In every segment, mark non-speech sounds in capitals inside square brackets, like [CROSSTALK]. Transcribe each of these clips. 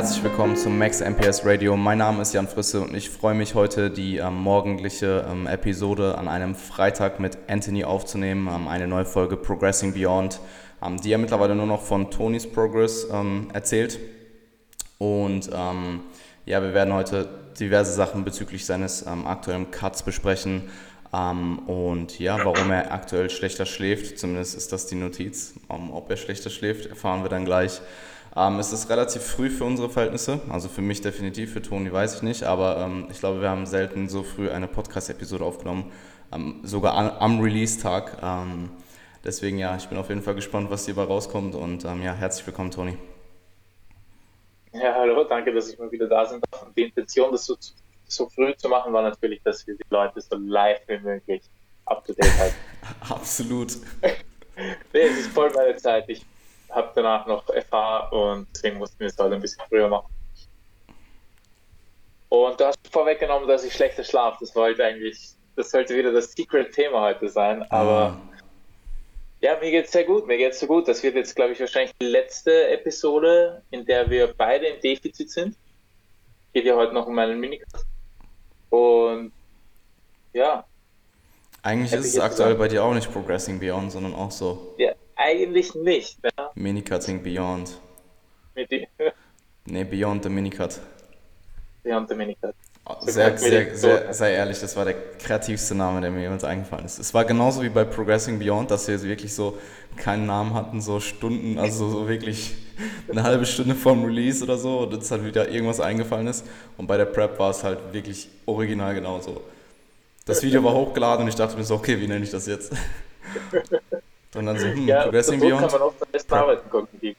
Herzlich willkommen zum Max MPS Radio. Mein Name ist Jan Frisse und ich freue mich heute, die ähm, morgendliche ähm, Episode an einem Freitag mit Anthony aufzunehmen. Ähm, eine neue Folge Progressing Beyond, ähm, die er mittlerweile nur noch von Tonys Progress ähm, erzählt. Und ähm, ja, wir werden heute diverse Sachen bezüglich seines aktuellen Cuts besprechen. und ja, warum er aktuell schlechter schläft, zumindest ist das die Notiz. ob er schlechter schläft, erfahren wir dann gleich. Ähm, es ist relativ früh für unsere Verhältnisse, also für mich definitiv, für Toni weiß ich nicht, aber ähm, ich glaube, wir haben selten so früh eine Podcast-Episode aufgenommen, ähm, sogar an, am Release-Tag. Ähm, deswegen ja, ich bin auf jeden Fall gespannt, was hierbei rauskommt und ähm, ja, herzlich willkommen, Toni. Ja, hallo, danke, dass ich mal wieder da bin. Die Intention, das so, so früh zu machen, war natürlich, dass wir die Leute so live wie möglich up to date halten. [LAUGHS] Absolut. nee, es ist voll meine Zeit. Ich habe danach noch FH und deswegen mussten wir es halt ein bisschen früher machen. Und du hast vorweggenommen, dass ich schlechter schlafe. Das wollte eigentlich, das sollte wieder das Secret-Thema heute sein. Aber mhm. ja, mir geht es sehr gut. Mir geht es so gut. Das wird jetzt, glaube ich, wahrscheinlich die letzte Episode, in der wir beide im Defizit sind. Geht ja heute noch um meinen Minicast. Und ja. Eigentlich ist es aktuell bei dir auch nicht Progressing Beyond, sondern auch so. Ja, eigentlich nicht. Ja. Minicutting Beyond. nee, Beyond the Minicut. Beyond the Minicut. Sehr, sehr, sehr, sehr ehrlich, das war der kreativste Name, der mir jemals eingefallen ist. Es war genauso wie bei Progressing Beyond, dass wir wirklich so keinen Namen hatten, so Stunden, also so wirklich eine halbe Stunde vorm Release oder so und uns halt wieder irgendwas eingefallen ist. Und bei der Prep war es halt wirklich original genauso. Das Video war hochgeladen und ich dachte mir so, okay, wie nenne ich das jetzt? [LAUGHS] Und dann so, hm, ja, Progressing Beyond. kann man auch am besten arbeiten kognitiv.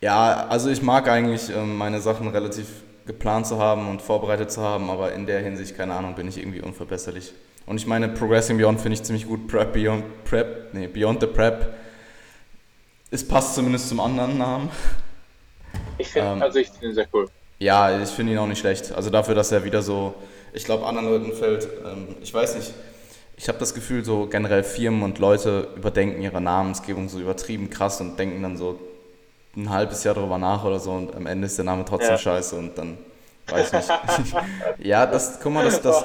Ja, also ich mag eigentlich ähm, meine Sachen relativ geplant zu haben und vorbereitet zu haben, aber in der Hinsicht, keine Ahnung, bin ich irgendwie unverbesserlich. Und ich meine, Progressing Beyond finde ich ziemlich gut. Prep Beyond, Prep, nee, Beyond the Prep. Es passt zumindest zum anderen Namen. Ich finde, ähm, also ich finde ihn sehr cool. Ja, ich finde ihn auch nicht schlecht. Also dafür, dass er wieder so, ich glaube, anderen Leuten fällt, ähm, ich weiß nicht, ich habe das Gefühl, so generell Firmen und Leute überdenken ihre Namensgebung so übertrieben krass und denken dann so ein halbes Jahr darüber nach oder so und am Ende ist der Name trotzdem ja. scheiße und dann weiß nicht. [LAUGHS] ja, das, guck mal, das, das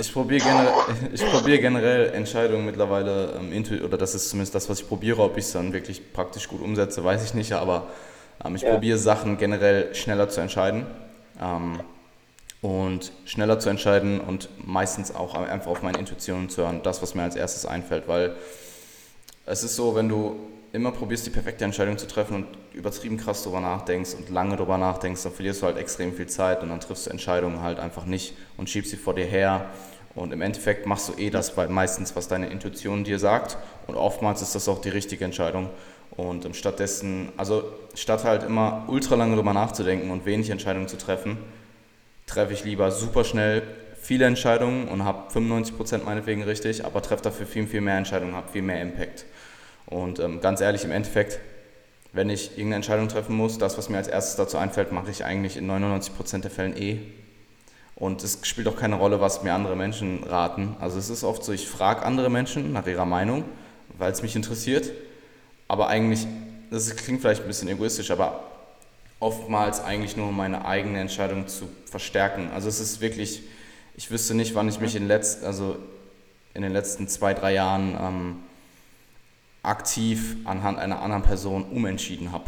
ich probiere generell, probier generell Entscheidungen mittlerweile ähm, oder das ist zumindest das, was ich probiere, ob ich es dann wirklich praktisch gut umsetze, weiß ich nicht, aber ähm, ich ja. probiere Sachen generell schneller zu entscheiden. Ähm, und schneller zu entscheiden und meistens auch einfach auf meine Intuition zu hören, das, was mir als erstes einfällt, weil es ist so, wenn du immer probierst, die perfekte Entscheidung zu treffen und übertrieben krass darüber nachdenkst und lange darüber nachdenkst, dann verlierst du halt extrem viel Zeit und dann triffst du Entscheidungen halt einfach nicht und schiebst sie vor dir her. Und im Endeffekt machst du eh das meistens, was deine Intuition dir sagt und oftmals ist das auch die richtige Entscheidung. Und stattdessen, also statt halt immer ultra lange darüber nachzudenken und wenig Entscheidungen zu treffen, treffe ich lieber super schnell viele Entscheidungen und habe 95% meinetwegen richtig, aber treffe dafür viel, viel mehr Entscheidungen, habe viel mehr Impact. Und ähm, ganz ehrlich, im Endeffekt, wenn ich irgendeine Entscheidung treffen muss, das, was mir als erstes dazu einfällt, mache ich eigentlich in 99% der Fällen eh. Und es spielt auch keine Rolle, was mir andere Menschen raten. Also es ist oft so, ich frage andere Menschen nach ihrer Meinung, weil es mich interessiert. Aber eigentlich, das klingt vielleicht ein bisschen egoistisch, aber oftmals eigentlich nur meine eigene Entscheidung zu verstärken. Also es ist wirklich, ich wüsste nicht, wann ich mich in, letzt, also in den letzten zwei, drei Jahren ähm, aktiv anhand einer anderen Person umentschieden habe.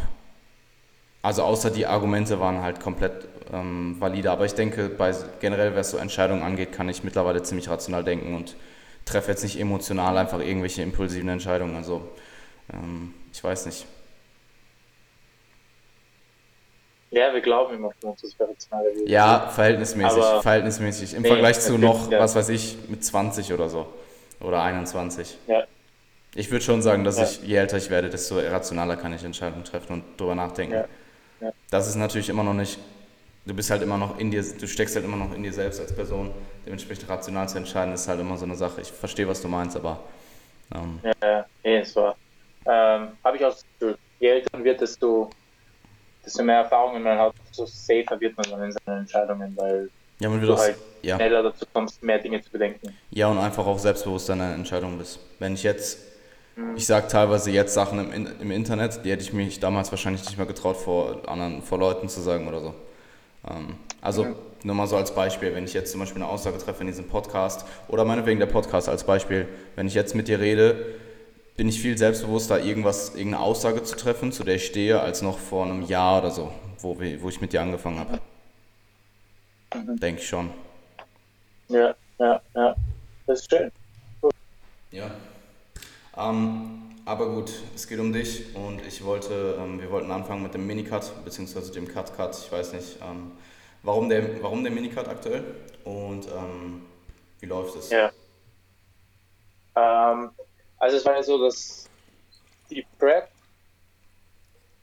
Also außer die Argumente waren halt komplett ähm, valide. Aber ich denke, bei generell, was so Entscheidungen angeht, kann ich mittlerweile ziemlich rational denken und treffe jetzt nicht emotional einfach irgendwelche impulsiven Entscheidungen. Also ähm, ich weiß nicht. Ja, wir glauben immer von uns, dass wir rational gewesen Ja, verhältnismäßig, Aber verhältnismäßig. Im nee, Vergleich zu noch, ja. was weiß ich, mit 20 oder so. Oder 21. Ja. Ich würde schon sagen, dass ja. ich, je älter ich werde, desto rationaler kann ich Entscheidungen treffen und darüber nachdenken. Ja. Ja. Das ist natürlich immer noch nicht, du bist halt immer noch in dir, du steckst halt immer noch in dir selbst als Person. Dementsprechend rational zu entscheiden, ist halt immer so eine Sache. Ich verstehe, was du meinst, aber. Ähm, ja, ja, nee, es war. Ähm, Habe ich auch das Gefühl, je älter man wird, desto desto mehr Erfahrungen man hat, so safer wird man dann in seinen Entscheidungen, weil ja, man wird du halt ja. schneller dazu kommst, mehr Dinge zu bedenken. Ja, und einfach auch selbstbewusst deine Entscheidung bist. Wenn ich jetzt ich sage teilweise jetzt Sachen im, im Internet, die hätte ich mich damals wahrscheinlich nicht mehr getraut, vor anderen, vor Leuten zu sagen oder so. Ähm, also mhm. nur mal so als Beispiel, wenn ich jetzt zum Beispiel eine Aussage treffe in diesem Podcast oder meinetwegen der Podcast als Beispiel, wenn ich jetzt mit dir rede, bin ich viel selbstbewusster, irgendwas, irgendeine Aussage zu treffen, zu der ich stehe, als noch vor einem Jahr oder so, wo, wir, wo ich mit dir angefangen habe. Mhm. Denke ich schon. Ja, ja, ja. Das ist schön. Gut. Ja. Ähm, aber gut, es geht um dich und ich wollte, ähm, wir wollten anfangen mit dem Minicut, beziehungsweise dem Cut-Cut. Ich weiß nicht, ähm, warum, der, warum der Minicut aktuell und ähm, wie läuft es? Ja. Also es war ja so, dass die Prep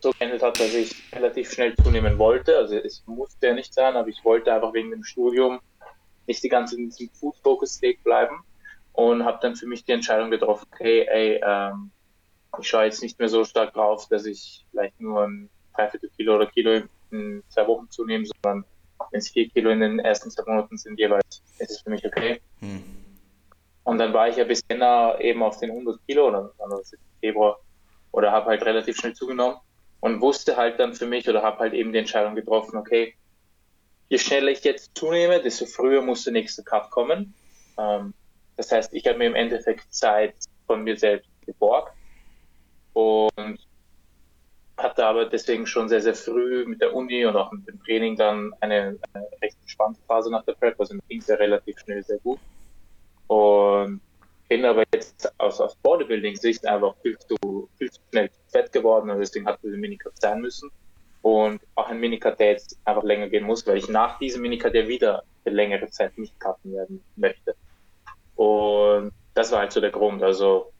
so geendet hat, dass ich relativ schnell zunehmen wollte. Also es musste ja nicht sein, aber ich wollte einfach wegen dem Studium nicht die ganze Zeit in diesem Food-Focus-State bleiben und habe dann für mich die Entscheidung getroffen, okay, ey, ähm, ich schaue jetzt nicht mehr so stark drauf, dass ich vielleicht nur ein Dreiviertel Kilo oder Kilo in zwei Wochen zunehme, sondern wenn es vier Kilo in den ersten zwei Monaten sind jeweils, ist es für mich okay. Hm. Und dann war ich ja bis Jänner eben auf den 100 Kilo oder im Februar oder habe halt relativ schnell zugenommen und wusste halt dann für mich oder habe halt eben die Entscheidung getroffen, okay, je schneller ich jetzt zunehme, desto früher muss der nächste Cut kommen. Ähm, das heißt, ich habe mir im Endeffekt Zeit von mir selbst geborgt und hatte aber deswegen schon sehr, sehr früh mit der Uni und auch mit dem Training dann eine, eine recht entspannte Phase nach der Prep, also ging es ja relativ schnell sehr gut. Und bin aber jetzt aus, aus Bodybuilding-Sicht einfach viel zu, viel zu schnell fett geworden und deswegen hat diese Minicut sein müssen. Und auch ein Minicut, der jetzt einfach länger gehen muss, weil ich nach diesem Minicut ja wieder für längere Zeit nicht cutten werden möchte. Und das war halt so der Grund. Also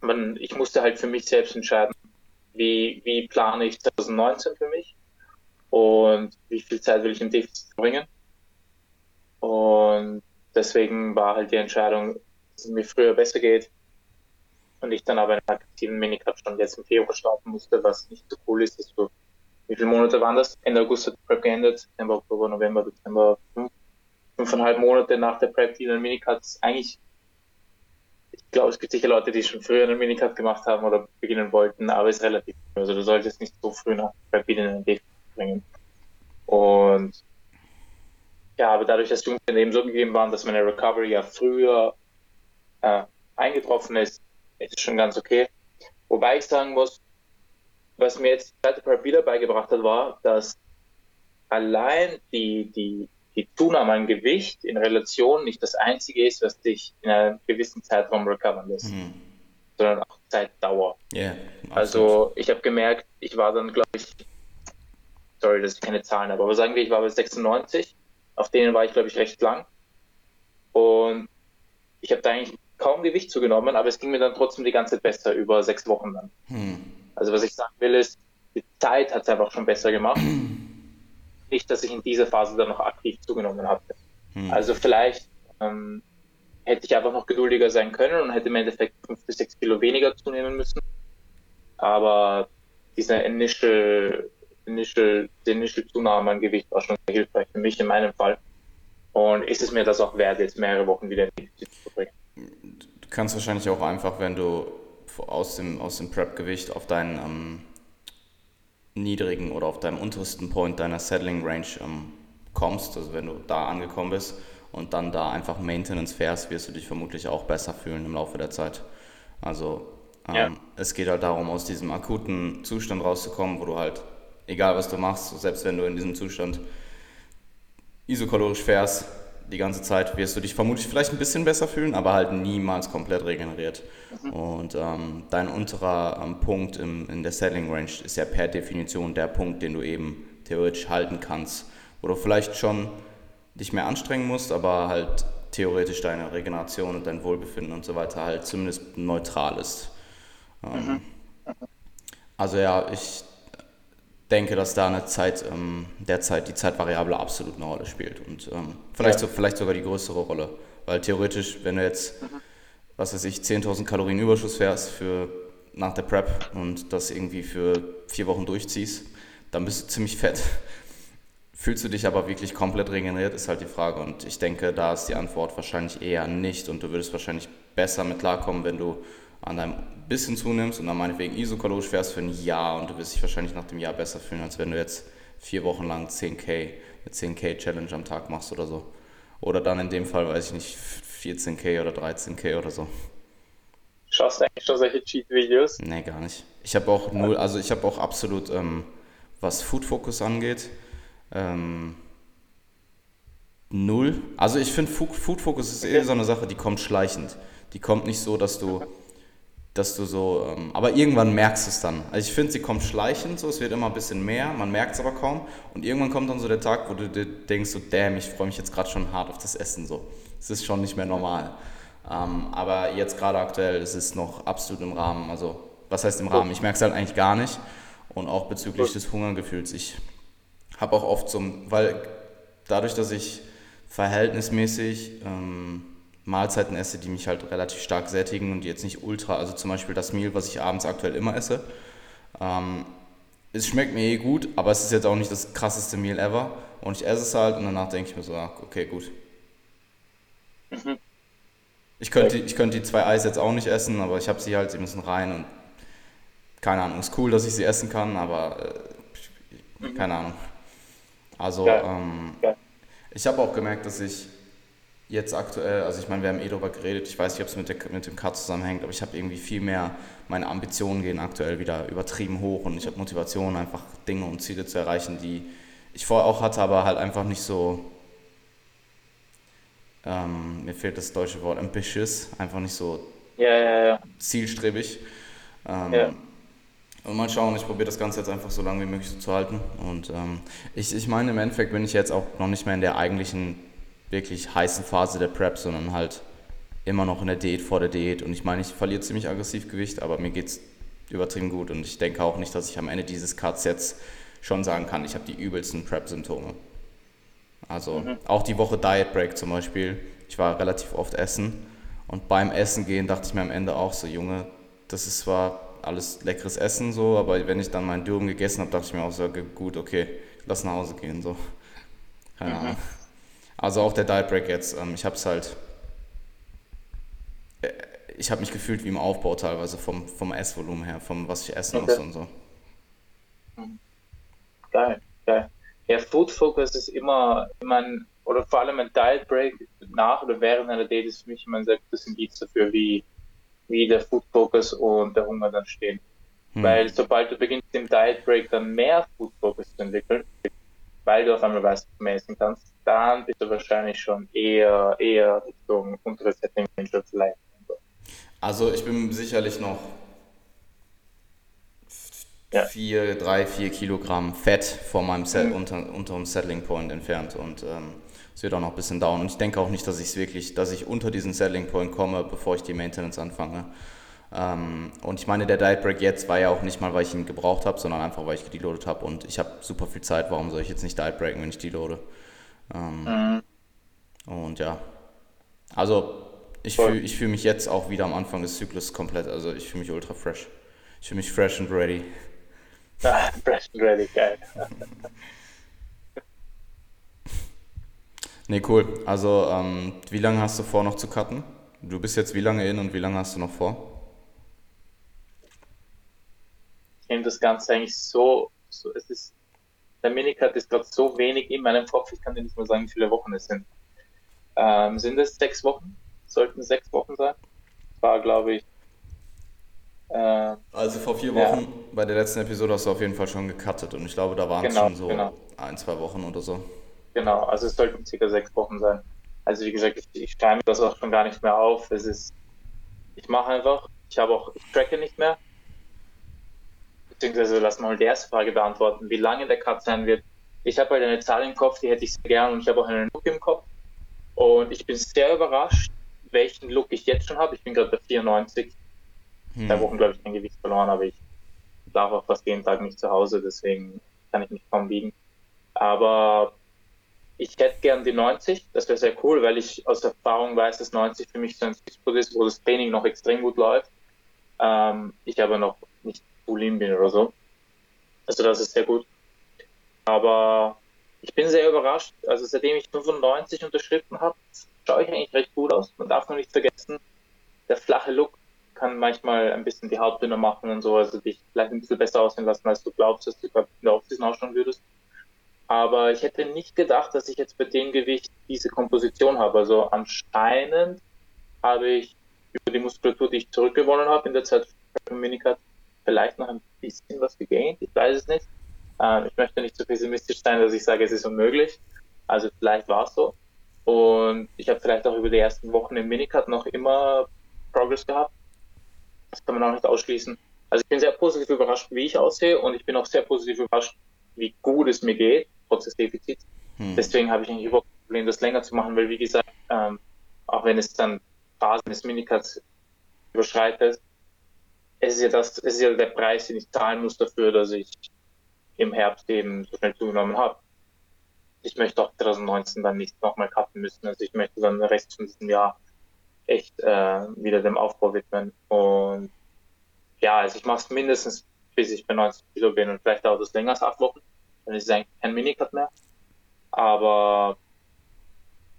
man, ich musste halt für mich selbst entscheiden, wie, wie plane ich 2019 für mich und wie viel Zeit will ich im Defizit bringen. Und deswegen war halt die Entscheidung, dass es mir früher besser geht und ich dann aber einen aktiven Minicut schon jetzt im Februar starten musste, was nicht so cool ist, dass du, wie viele Monate waren das? Ende August hat die Prep geendet, September, Oktober, November, Dezember, fünf, fünfeinhalb Monate nach der Prep, die einen Minicut eigentlich, ich glaube, es gibt sicher Leute, die schon früher einen Minicut gemacht haben oder beginnen wollten, aber es ist relativ, also du solltest nicht so früh nach der Prep wieder in den Defizit bringen. Und ja, aber dadurch, dass die Umstände eben so gegeben waren, dass meine Recovery ja früher äh, eingetroffen ist, ist es schon ganz okay. Wobei ich sagen muss, was mir jetzt die zweite Prep wieder beigebracht hat, war, dass allein die, die, die Zunahme an Gewicht in Relation nicht das einzige ist, was dich in einem gewissen Zeitraum recovern lässt, mhm. sondern auch Zeitdauer. Yeah, also ich habe gemerkt, ich war dann, glaube ich, sorry, dass ich keine Zahlen habe, aber sagen wir, ich war bei 96 auf denen war ich, glaube ich, recht lang. Und ich habe da eigentlich kaum Gewicht zugenommen, aber es ging mir dann trotzdem die ganze Zeit besser über sechs Wochen dann. Hm. Also was ich sagen will ist, die Zeit hat es einfach schon besser gemacht. [CLEARS THROAT] Nicht, dass ich in dieser Phase dann noch aktiv zugenommen hatte. Hm. Also vielleicht ähm, hätte ich einfach noch geduldiger sein können und hätte im Endeffekt fünf bis sechs Kilo weniger zunehmen müssen. Aber dieser initial initial, die initial Zunahme an Gewicht war schon sehr hilfreich für mich in meinem Fall. Und ist es mir das auch wert, jetzt mehrere Wochen wieder in die zu bringen. Du kannst wahrscheinlich auch einfach, wenn du aus dem, aus dem Prep-Gewicht auf deinen ähm, niedrigen oder auf deinem untersten Point deiner Settling Range ähm, kommst, also wenn du da angekommen bist und dann da einfach Maintenance fährst, wirst du dich vermutlich auch besser fühlen im Laufe der Zeit. Also ähm, ja. es geht halt darum, aus diesem akuten Zustand rauszukommen, wo du halt egal was du machst, selbst wenn du in diesem Zustand isokalorisch fährst, die ganze Zeit wirst du dich vermutlich vielleicht ein bisschen besser fühlen, aber halt niemals komplett regeneriert. Mhm. Und ähm, dein unterer ähm, Punkt im, in der Setting Range ist ja per Definition der Punkt, den du eben theoretisch halten kannst, wo du vielleicht schon dich mehr anstrengen musst, aber halt theoretisch deine Regeneration und dein Wohlbefinden und so weiter halt zumindest neutral ist. Ähm, mhm. Also ja, ich denke, dass da eine Zeit, ähm, derzeit die Zeitvariable absolut eine Rolle spielt und ähm, vielleicht, ja. so, vielleicht sogar die größere Rolle. Weil theoretisch, wenn du jetzt, mhm. was weiß ich, 10.000 Kalorien Überschuss fährst für, nach der Prep und das irgendwie für vier Wochen durchziehst, dann bist du ziemlich fett. [LAUGHS] Fühlst du dich aber wirklich komplett regeneriert, ist halt die Frage. Und ich denke, da ist die Antwort wahrscheinlich eher nicht. Und du würdest wahrscheinlich besser mit klarkommen, wenn du an deinem bisschen zunimmst und dann meinetwegen isokalorisch fährst für ein Jahr und du wirst dich wahrscheinlich nach dem Jahr besser fühlen, als wenn du jetzt vier Wochen lang 10k, eine 10k Challenge am Tag machst oder so. Oder dann in dem Fall, weiß ich nicht, 14k oder 13k oder so. Schaust du eigentlich schon solche Cheat-Videos? Nee, gar nicht. Ich habe auch null, also ich habe auch absolut, ähm, was Food Focus angeht, ähm, null. Also ich finde Food Focus ist okay. eher so eine Sache, die kommt schleichend. Die kommt nicht so, dass du dass du so, ähm, aber irgendwann merkst du es dann. Also ich finde, sie kommt schleichend, so, es wird immer ein bisschen mehr, man merkt es aber kaum. Und irgendwann kommt dann so der Tag, wo du dir denkst, so, damn, ich freue mich jetzt gerade schon hart auf das Essen, so. Es ist schon nicht mehr normal. Ähm, aber jetzt gerade aktuell ist es noch absolut im Rahmen. Also, was heißt im Rahmen? Ich merke es halt eigentlich gar nicht. Und auch bezüglich des Hungergefühls. Ich habe auch oft so, weil dadurch, dass ich verhältnismäßig ähm, Mahlzeiten esse, die mich halt relativ stark sättigen und die jetzt nicht ultra, also zum Beispiel das Meal, was ich abends aktuell immer esse. Ähm, es schmeckt mir eh gut, aber es ist jetzt auch nicht das krasseste Meal ever. Und ich esse es halt und danach denke ich mir so, ah, okay, gut. Mhm. Ich könnte, ich könnte die zwei Eis jetzt auch nicht essen, aber ich habe sie halt, sie müssen rein und keine Ahnung, ist cool, dass ich sie essen kann, aber äh, mhm. keine Ahnung. Also, ähm, ich habe auch gemerkt, dass ich jetzt aktuell, also ich meine, wir haben eh darüber geredet, ich weiß nicht, ob es mit, mit dem Cut zusammenhängt, aber ich habe irgendwie viel mehr, meine Ambitionen gehen aktuell wieder übertrieben hoch und ich habe Motivation, einfach Dinge und Ziele zu erreichen, die ich vorher auch hatte, aber halt einfach nicht so, ähm, mir fehlt das deutsche Wort, ambitious, einfach nicht so ja, ja, ja. zielstrebig. Ähm, und mal schauen, ich probiere das Ganze jetzt einfach so lange wie möglich so zu halten. Und ähm, ich, ich meine, im Endeffekt bin ich jetzt auch noch nicht mehr in der eigentlichen wirklich heißen Phase der Prep, sondern halt immer noch in der Diät vor der Diät. Und ich meine, ich verliere ziemlich aggressiv Gewicht, aber mir geht es übertrieben gut. Und ich denke auch nicht, dass ich am Ende dieses Cuts jetzt schon sagen kann, ich habe die übelsten Prep-Symptome. Also mhm. auch die Woche Diet Break zum Beispiel. Ich war relativ oft essen und beim Essen gehen dachte ich mir am Ende auch so, Junge, das ist zwar alles leckeres Essen so, aber wenn ich dann meinen Dürren gegessen habe, dachte ich mir auch so, gut, okay, lass nach Hause gehen so. Keine mhm. Also auch der Diet Break jetzt. Ähm, ich habe es halt. Äh, ich habe mich gefühlt wie im Aufbau teilweise vom, vom Essvolumen her, vom was ich essen okay. muss und so. Geil, geil. Ja, Food Focus ist immer, immer ein, oder vor allem ein Diet Break nach oder während einer Date ist für mich immer ein sehr gutes Indiz dafür, wie, wie der Food Focus und der Hunger dann stehen. Hm. Weil sobald du beginnst im Diet Break dann mehr Food Focus zu entwickeln, weil du auf einmal weißt, was du essen kannst, dann bist du wahrscheinlich schon eher, eher Richtung untere Setting vielleicht. Also ich bin sicherlich noch ja. vier, drei, vier Kilogramm Fett von meinem Set, mhm. unter, unterm Settling Point entfernt und ähm, es wird auch noch ein bisschen dauern. Und ich denke auch nicht, dass ich wirklich, dass ich unter diesen Settling Point komme, bevor ich die Maintenance anfange. Ähm, und ich meine, der Diet Break jetzt war ja auch nicht mal, weil ich ihn gebraucht habe, sondern einfach, weil ich gedeloadet habe und ich habe super viel Zeit. Warum soll ich jetzt nicht Diet Breaken, wenn ich deloade? Ähm, mhm. Und ja, also ich fühle ich fühl mich jetzt auch wieder am Anfang des Zyklus komplett, also ich fühle mich ultra fresh. Ich fühle mich fresh and ready. Ah, fresh and ready, geil. nee, cool. Also, ähm, wie lange hast du vor, noch zu cutten? Du bist jetzt wie lange in und wie lange hast du noch vor? Ich nehme das Ganze eigentlich so, so es ist der Minicut ist gerade so wenig in meinem Kopf, ich kann dir nicht mal sagen, wie viele Wochen es sind. Ähm, sind es sechs Wochen? Sollten sechs Wochen sein? War, glaube ich. Äh, also vor vier Wochen, ja. bei der letzten Episode hast du auf jeden Fall schon gecuttet und ich glaube, da waren es genau, schon so genau. ein, zwei Wochen oder so. Genau, also es sollten circa sechs Wochen sein. Also wie gesagt, ich, ich schreibe das auch schon gar nicht mehr auf. Es ist, ich mache einfach, ich habe auch, ich tracke nicht mehr beziehungsweise lass mal die erste Frage beantworten, wie lange der Cut sein wird. Ich habe halt eine Zahl im Kopf, die hätte ich sehr gern und ich habe auch einen Look im Kopf. Und ich bin sehr überrascht, welchen Look ich jetzt schon habe. Ich bin gerade bei 94. Hm. Zwei Wochen, glaube ich, kein Gewicht verloren, aber ich darf auch fast jeden Tag nicht zu Hause, deswegen kann ich mich kaum wiegen. Aber ich hätte gern die 90, das wäre sehr cool, weil ich aus Erfahrung weiß, dass 90 für mich so ein Spot ist, wo das Training noch extrem gut läuft. Ähm, ich aber noch nicht Bulin bin oder so. Also das ist sehr gut. Aber ich bin sehr überrascht. Also seitdem ich 95 unterschritten habe, schaue ich eigentlich recht gut aus. Man darf nur nicht vergessen, der flache Look kann manchmal ein bisschen die Haut dünner machen und so, also dich vielleicht ein bisschen besser aussehen lassen, als du glaubst, dass du in der Offseason ausschauen würdest. Aber ich hätte nicht gedacht, dass ich jetzt bei dem Gewicht diese Komposition habe. Also anscheinend habe ich über die Muskulatur, die ich zurückgewonnen habe in der Zeit für Minicut, vielleicht noch ein bisschen was gegaint. Ich weiß es nicht. Ähm, ich möchte nicht so pessimistisch sein, dass ich sage, es ist unmöglich. Also vielleicht war es so. Und ich habe vielleicht auch über die ersten Wochen im Minicut noch immer Progress gehabt. Das kann man auch nicht ausschließen. Also ich bin sehr positiv überrascht, wie ich aussehe und ich bin auch sehr positiv überrascht, wie gut es mir geht, trotz des Defizits. Hm. Deswegen habe ich eigentlich überhaupt kein Problem, das länger zu machen, weil wie gesagt, ähm, auch wenn es dann Phasen des Minicuts überschreitet, es ist ja das, es ist ja der Preis, den ich zahlen muss dafür, dass ich im Herbst eben so schnell zugenommen habe. Ich möchte auch 2019 dann nicht nochmal cutten müssen. Also ich möchte dann den Rest von diesem Jahr echt äh, wieder dem Aufbau widmen. Und ja, also ich mache es mindestens, bis ich bei 90 Kilo bin und vielleicht dauert es länger als acht Wochen. Dann ist es eigentlich kein Minicut mehr. Aber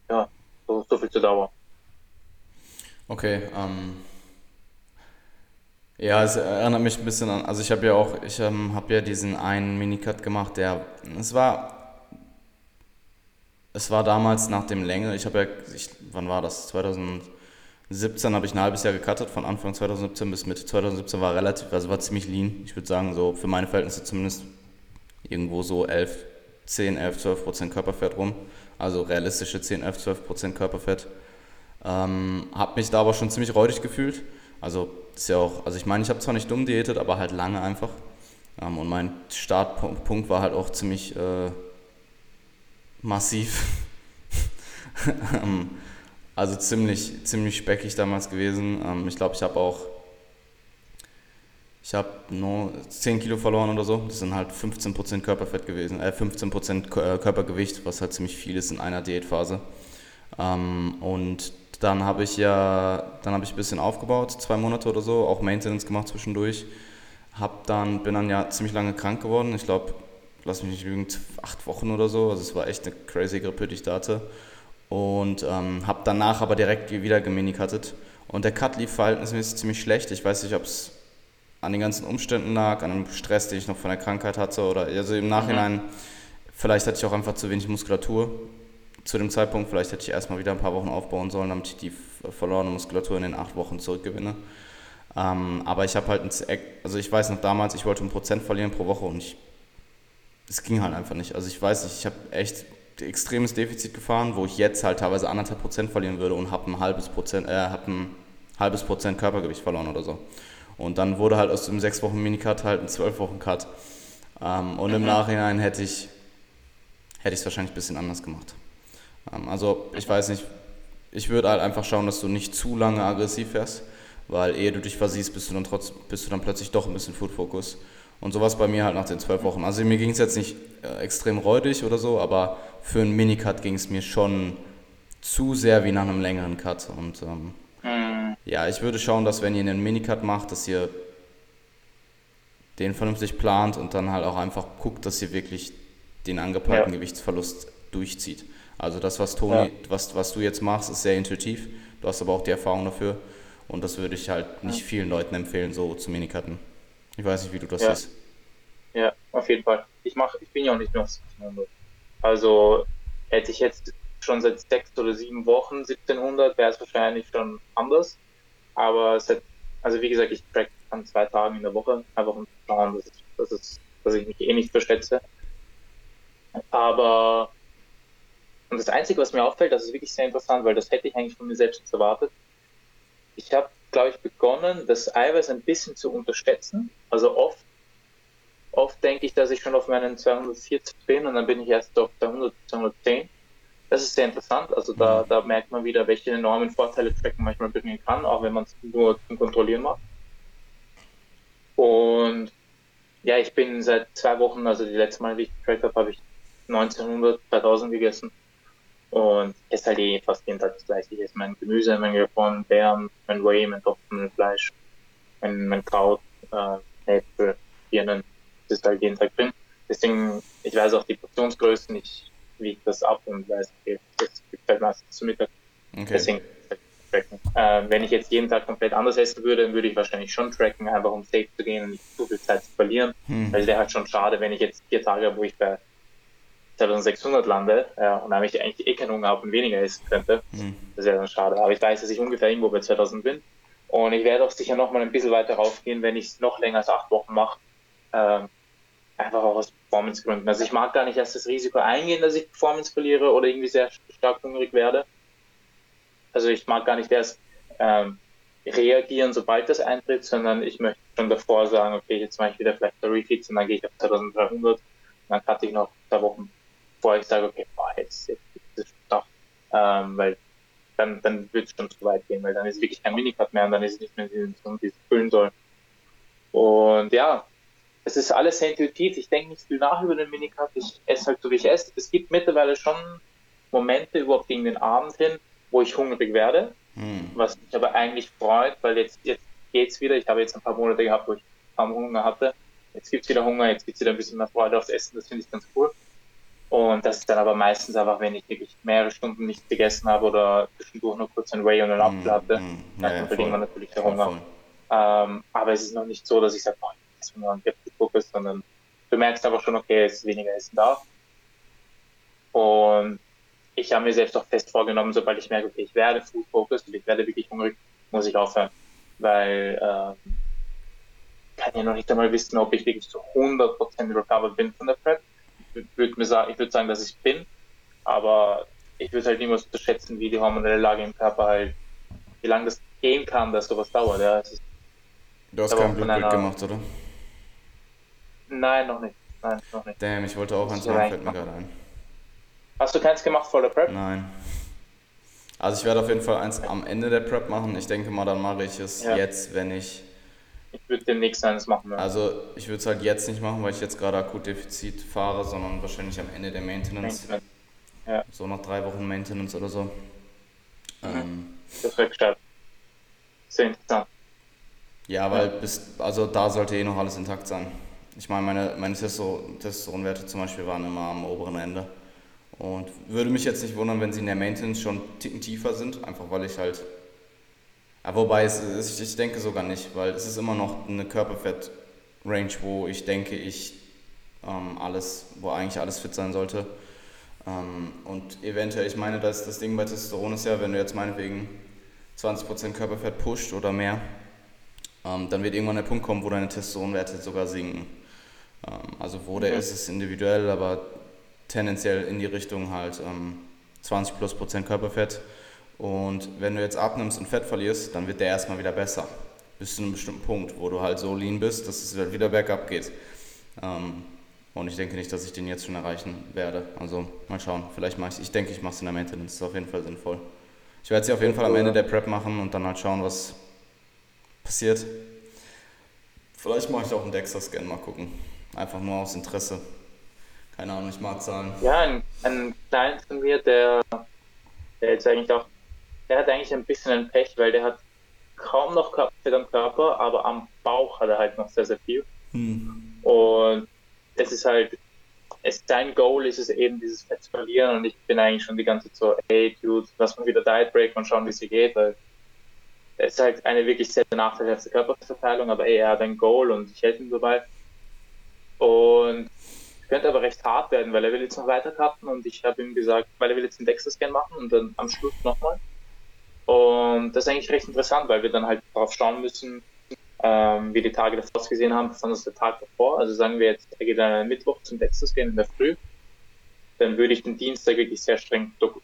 ja, so, so viel zur Dauer. Okay, ähm, ja, es erinnert mich ein bisschen an, also ich habe ja auch, ich ähm, habe ja diesen einen Minicut gemacht, der, es war, es war damals nach dem Länge, ich habe ja, ich, wann war das, 2017 habe ich ein halbes Jahr gecuttet, von Anfang 2017 bis Mitte 2017 war relativ, also war ziemlich lean, ich würde sagen, so für meine Verhältnisse zumindest irgendwo so 11, 10, 11, 12 Prozent Körperfett rum, also realistische 10, 11, 12 Prozent Körperfett. Ähm, habe mich da aber schon ziemlich räudig gefühlt, also ist ja auch, also ich meine, ich habe zwar nicht dumm diätet, aber halt lange einfach. Ähm, und mein Startpunkt war halt auch ziemlich äh, massiv. [LAUGHS] Ähm, also ziemlich, ziemlich speckig damals gewesen. Ähm, ich glaube, ich habe auch, ich habe nur 10 Kilo verloren oder so. Das sind halt 15% Körperfett gewesen, äh 15% äh, Körpergewicht, was halt ziemlich viel ist in einer Diätphase. Ähm, und dann habe ich ja, dann habe ich ein bisschen aufgebaut, zwei Monate oder so, auch Maintenance gemacht zwischendurch. Hab dann, bin dann ja ziemlich lange krank geworden. Ich glaube, lass mich nicht lügen, acht Wochen oder so. Also es war echt eine crazy Grippe, die ich da hatte. Und ähm, habe danach aber direkt wieder gemini-cuttet. Und der Cut lief verhältnismäßig ziemlich schlecht. Ich weiß nicht, ob es an den ganzen Umständen lag, an dem Stress, den ich noch von der Krankheit hatte. Oder also im Nachhinein, mhm. vielleicht hatte ich auch einfach zu wenig Muskulatur zu dem Zeitpunkt, vielleicht hätte ich erstmal wieder ein paar Wochen aufbauen sollen, damit ich die verlorene Muskulatur in den acht Wochen zurückgewinne. Ähm, aber ich habe halt, ein, also ich weiß noch damals, ich wollte ein Prozent verlieren pro Woche und ich, es ging halt einfach nicht. Also ich weiß nicht, ich habe echt extremes Defizit gefahren, wo ich jetzt halt teilweise anderthalb Prozent verlieren würde und habe ein halbes Prozent, äh, habe ein halbes Prozent Körpergewicht verloren oder so. Und dann wurde halt aus dem sechs Wochen Minicut halt ein zwölf Wochen Cut. Ähm, und im mhm. Nachhinein hätte ich hätte ich es wahrscheinlich ein bisschen anders gemacht. Ähm, also ich weiß nicht, ich würde halt einfach schauen, dass du nicht zu lange aggressiv fährst, weil ehe du dich versiehst, bist du dann, trotz, bist du dann plötzlich doch ein bisschen Food Focus. Und sowas bei mir halt nach den zwölf Wochen. Also mir ging es jetzt nicht äh, extrem räudig oder so, aber für einen Minicut ging es mir schon zu sehr wie nach einem längeren Cut. Und ähm, mhm. ja, ich würde schauen, dass wenn ihr einen Minicut macht, dass ihr den vernünftig plant und dann halt auch einfach guckt, dass ihr wirklich den angepeilten ja. Gewichtsverlust durchzieht. Also das, was Toni, ja. was, was du jetzt machst, ist sehr intuitiv. Du hast aber auch die Erfahrung dafür. Und das würde ich halt nicht vielen Leuten empfehlen, so zu Minikatten. Ich weiß nicht, wie du das ja. siehst. Ja, auf jeden Fall. Ich mach, ich bin ja auch nicht mehr auf 1700. Also hätte ich jetzt schon seit sechs oder sieben Wochen 1700, wäre es wahrscheinlich schon anders. Aber seit, also wie gesagt, ich track an zwei Tagen in der Woche, einfach um zu schauen, dass, dass, es, dass ich mich eh nicht verschätze. Aber und das Einzige, was mir auffällt, das ist wirklich sehr interessant, weil das hätte ich eigentlich von mir selbst erwartet. Ich habe, glaube ich, begonnen, das Eiweiß ein bisschen zu unterschätzen. Also oft, oft denke ich, dass ich schon auf meinen 240 bin und dann bin ich erst auf 200, 210. Das ist sehr interessant. Also da, mhm. da merkt man wieder, welche enormen Vorteile Tracken manchmal bringen kann, auch wenn man es nur zum Kontrollieren macht. Und ja, ich bin seit zwei Wochen, also die letzte Mal, wie ich getrackt habe, habe ich 1900, 2000 gegessen. Und esse halt eh fast jeden Tag das gleiche. Ich esse mein Gemüse, mein Gefroren, Beeren, mein Whey, mein Topfen, mein Fleisch, mein, mein Kraut, äh, Äpfel, Birnen. Das ist halt jeden Tag drin. Deswegen, ich weiß auch die Portionsgrößen, ich wiege das ab und weiß, okay, das gibt halt meistens zu Mittag. Okay. Deswegen, Ähm, wenn ich jetzt jeden Tag komplett anders essen würde, dann würde ich wahrscheinlich schon tracken, einfach um safe zu gehen und nicht zu viel Zeit zu verlieren. Hm. Weil es wäre halt schon schade, wenn ich jetzt vier Tage habe, wo ich bei 2600 lande ja, und eigentlich eh keinen Hunger habe und weniger essen könnte. Hm. Das wäre dann schade. Aber ich weiß, dass ich ungefähr irgendwo bei 2000 bin. Und ich werde auch sicher noch mal ein bisschen weiter raufgehen, wenn ich es noch länger als acht Wochen mache. Ähm, einfach auch aus Performancegründen. Also ich mag gar nicht erst das Risiko eingehen, dass ich Performance verliere oder irgendwie sehr stark hungrig werde. Also ich mag gar nicht erst ähm, reagieren, sobald das eintritt, sondern ich möchte schon davor sagen, okay, jetzt mache ich wieder vielleicht Refeeds und dann gehe ich auf 2300 und dann cutte ich noch zwei Wochen, bevor ich sage, okay, boah, jetzt, jetzt ist es doch, ähm, weil dann, dann wird es schon zu weit gehen, weil dann ist es wirklich kein Minicut mehr und dann ist es nicht mehr so, wie es füllen soll. Und ja, es ist alles sehr intuitiv. Ich denke nicht viel nach über den Minicut. Ich esse halt so, wie ich esse. Es gibt mittlerweile schon Momente überhaupt gegen den Abend hin, wo ich hungrig werde, hm. was mich aber eigentlich freut, weil jetzt, jetzt geht's wieder. Ich habe jetzt ein paar Monate gehabt, wo ich kaum Hunger hatte. Jetzt gibt's wieder Hunger, jetzt gibt's wieder ein bisschen mehr Freude aufs Essen. Das finde ich ganz cool. Und das ist dann aber meistens einfach, wenn ich wirklich mehrere Stunden nichts gegessen habe oder zwischendurch nur kurz ein Whey und einen hm, Apfel hatte, mm, mm, dann ja, irgendwann natürlich der Hunger. Ähm, aber es ist noch nicht so, dass ich sage, jetzt nur an Captain Focus, sondern du merkst aber schon, okay, es ist weniger Essen da. Und ich habe mir selbst auch fest vorgenommen, sobald ich merke, okay, ich werde Food Focus und ich werde wirklich hungrig, muss ich aufhören. Weil ähm, kann ja noch nicht einmal wissen, ob ich wirklich zu 100% recovered bin von der Prep. Ich würde mir sagen, ich würde sagen, dass ich bin, aber ich würde halt niemals unterschätzen, wie die hormonelle Lage im Körper halt, wie lange das gehen kann, dass sowas dauert. Ja. du hast kein Blutbild gemacht, oder? Nein, noch nicht. Nein, noch nicht. Damn, ich wollte auch eins machen, fällt mir gerade ein. Hast du keins gemacht vor der Prep? Nein. Also ich werde auf jeden Fall eins am Ende der Prep machen. Ich denke mal, dann mache ich es ja. jetzt, wenn ich... Ich würde demnächst eins machen. Ja. Also ich würde es halt jetzt nicht machen, weil ich jetzt gerade akut Defizit fahre, sondern wahrscheinlich am Ende der Maintenance. Maintenance. Ja. So nach drei Wochen Maintenance oder so. Mhm. Ähm, das wäre gestartet. Sehr interessant. Ja, weil bis, also da sollte eh noch alles intakt sein. Ich meine, meine, meine Testosteronwerte zum Beispiel waren immer am oberen Ende. Und würde mich jetzt nicht wundern, wenn sie in der Maintenance schon ticken tiefer sind, einfach weil ich halt. Wobei, es ist, ich denke sogar nicht, weil es ist immer noch eine Körperfett-Range, wo ich denke, ich ähm, alles, wo eigentlich alles fit sein sollte. Ähm, und eventuell, ich meine, dass das Ding bei Testosteron ist ja, wenn du jetzt meinetwegen 20% Körperfett pusht oder mehr, ähm, dann wird irgendwann der Punkt kommen, wo deine Testosteronwerte sogar sinken. Ähm, also wo der ist, ist individuell, aber tendenziell in die Richtung halt 20 ähm, plus Prozent Körperfett. Und wenn du jetzt abnimmst und Fett verlierst, dann wird der erstmal wieder besser. Bis zu einem bestimmten Punkt, wo du halt so lean bist, dass es wieder bergab geht. Ähm, und ich denke nicht, dass ich den jetzt schon erreichen werde. Also mal schauen. Vielleicht mache ich, ich denke, ich mache es in der Maintenance. Das ist auf jeden Fall sinnvoll. Ich werde sie auf jeden Fall am Ende der Prep machen und dann halt schauen, was passiert. Vielleicht mache ich auch einen DEXA-Scan, mal gucken. Einfach nur aus Interesse. Keine Ahnung, ich mag Zahlen. Ja, ein, ein Client von mir, der, der jetzt eigentlich auch, der hat eigentlich ein bisschen ein Pech, weil der hat kaum noch Fett am Körper, aber am Bauch hat er halt noch sehr, sehr viel. Hm. Und es ist halt, es, sein Goal ist es eben, dieses Fett zu verlieren und ich bin eigentlich schon die ganze Zeit so, ey, Dude, lass mal wieder Diet Break und schauen, wie es hier geht, weil es ist halt eine wirklich sehr nachteilhafte Körperverteilung, aber ey, er hat ein Goal und ich helfe ihm dabei. Und könnte aber recht hart werden, weil er will jetzt noch weiter cutten und ich habe ihm gesagt, weil er will jetzt einen Dexter-Scan machen und dann am Schluss nochmal. Und das ist eigentlich recht interessant, weil wir dann halt darauf schauen müssen, ähm, wie die Tage davor ausgesehen haben, besonders der Tag davor. Also sagen wir jetzt, er geht dann am Mittwoch zum Dexter-Scan in der Früh, dann würde ich den Dienstag wirklich sehr streng dok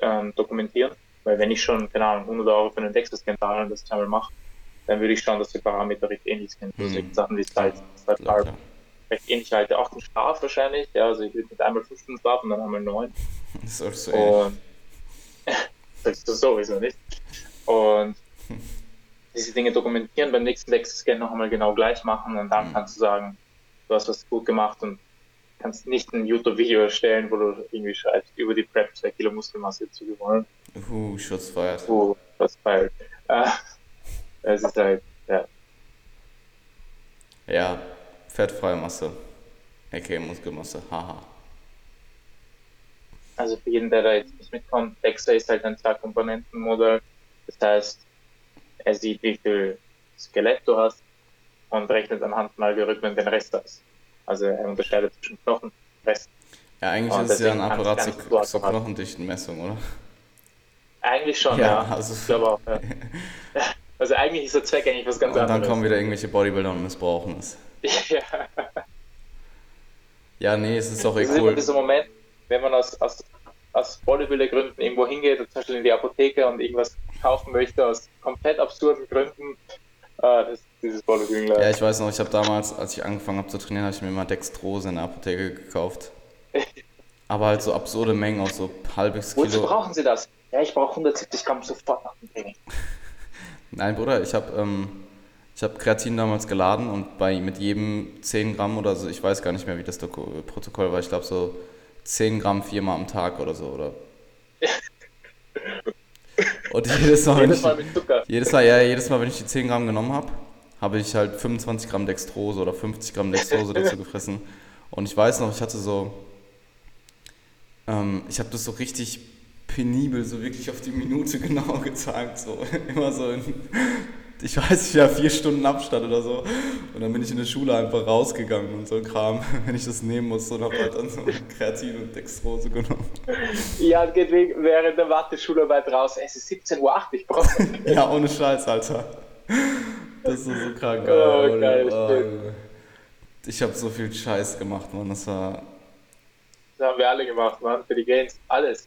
ähm, dokumentieren, weil wenn ich schon, keine Ahnung, 100 Euro für einen Dexter-Scan zahle und das zweimal mache, dann würde ich schauen, dass die Parameter recht ähnlich sind. Mhm. Also Sachen wie Size, Size Carb, recht ähnlich halte. Auch den Schlaf wahrscheinlich. Ja, also ich würde mit einmal fünf Stunden schlafen und dann einmal neun. [LAUGHS] Das sollst du und [LAUGHS] sagst du sowieso nicht. Und diese Dinge dokumentieren, beim nächsten Lexiscan noch einmal genau gleich machen und dann mhm. kannst du sagen, du hast was gut gemacht und kannst nicht ein YouTube-Video erstellen, wo du irgendwie schreibst, über die Prep 2 Kilo Muskelmasse zu gewonnen. Uh, Schutz feiert. Uh, Schutz feiert. Äh, es ist halt, ja. Ja, fettfreie Masse. aka Muskelmasse, haha. Also für jeden, der da jetzt nicht mitkommt, Dexter ist halt ein Zwei-Komponenten-Modell. Das heißt, er sieht, wie viel Skelett du hast und rechnet anhand von Algorithmen den Rest aus. Also er unterscheidet zwischen Knochen und Rest. Ja, eigentlich und ist es ja ein Apparat zur, zur Knochendichtenmessung, oder? Eigentlich schon, ja. ja. Also ich glaube auch, ja. [LAUGHS] Also eigentlich ist der Zweck eigentlich was ganz und anderes. Und dann kommen wieder irgendwelche Bodybuilder und missbrauchen es. [LAUGHS] ja. Ja, nee, es ist doch eh cool. Das ist dieser Moment, wenn man aus, aus, aus Bodybuilder-Gründen irgendwo hingeht, zum Beispiel in die Apotheke und irgendwas kaufen möchte, aus komplett absurden Gründen, ah, das, dieses Bodybuilding. Ja, ich weiß noch, ich habe damals, als ich angefangen habe zu trainieren, habe ich mir mal Dextrose in der Apotheke gekauft. [LAUGHS] Aber halt so absurde Mengen, auch so halbes Kilo. Wozu brauchen Sie das? Ja, ich brauche 170 Gramm sofort nach dem Training. [LAUGHS] Nein, Bruder, ich habe ähm, hab Kreatin damals geladen und bei mit jedem 10 Gramm oder so, ich weiß gar nicht mehr, wie das Protokoll war, ich glaube so 10 Gramm viermal am Tag oder so, oder? [LAUGHS] und jedes Mal, jedes Mal Zucker. Jedes Mal, ja, jedes Mal, wenn ich die 10 Gramm genommen habe, habe ich halt 25 Gramm Dextrose oder 50 Gramm Dextrose dazu [LAUGHS] gefressen. Und ich weiß noch, ich hatte so, ähm, ich habe das so richtig penibel, so wirklich auf die Minute [LAUGHS] genau gezeigt, so immer so in, ich weiß ja, vier Stunden Abstand oder so. Und dann bin ich in der Schule einfach rausgegangen und so Kram, [LAUGHS] wenn ich das nehmen musste und habe halt dann so Kreatin und Dextrose genommen. Ja, geht während der Warteschularbeit raus, es ist 17.08 Uhr, ich brauche [LAUGHS] Ja, ohne Scheiß, Alter. Das ist so krank. Oh, geil, oh, ich habe so viel Scheiß gemacht, Mann, das war... Das haben wir alle gemacht, Mann, für die Gains, alles.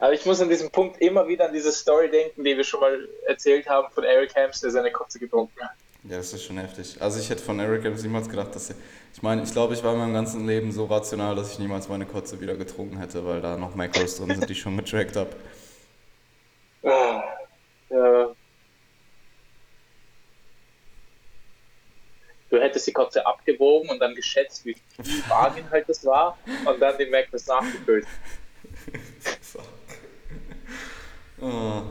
Aber ich muss an diesem Punkt immer wieder an diese Story denken, die wir schon mal erzählt haben von Eric Hams, der seine Kotze getrunken hat. Ja, das ist schon heftig. Also ich hätte von Eric Hams niemals gedacht, dass er, ich meine, ich glaube, ich war in meinem ganzen Leben so rational, dass ich niemals meine Kotze wieder getrunken hätte, weil da noch Macros drin sind, die ich schon getrackt habe. Ah, ja. Du hättest die Kotze abgewogen und dann geschätzt, wie viel Wageninhalt das war und dann die Macros nachgefüllt. Oh.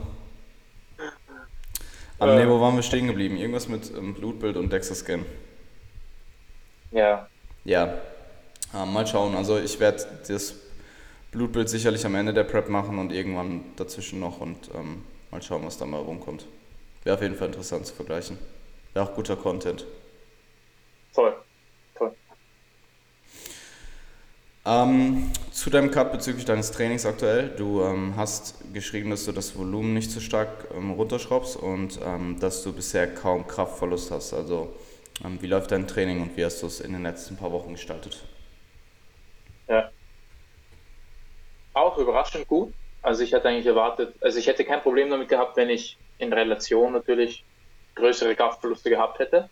Aber nee, wo waren wir stehen geblieben? Irgendwas mit ähm, Blutbild und DEXA-Scan. Ja. Ja. Ähm, mal schauen. Also ich werde das Blutbild sicherlich am Ende der Prep machen und irgendwann dazwischen noch und ähm, mal schauen, was da mal rumkommt. Wäre auf jeden Fall interessant zu vergleichen. Wäre auch guter Content. Voll. Ähm, zu deinem Cut bezüglich deines Trainings aktuell. Du ähm, hast geschrieben, dass du das Volumen nicht so stark ähm, runterschraubst und ähm, dass du bisher kaum Kraftverlust hast. Also ähm, wie läuft dein Training und wie hast du es in den letzten paar Wochen gestaltet? Ja. Auch überraschend gut. Also ich hatte eigentlich erwartet, also ich hätte kein Problem damit gehabt, wenn ich in Relation natürlich größere Kraftverluste gehabt hätte.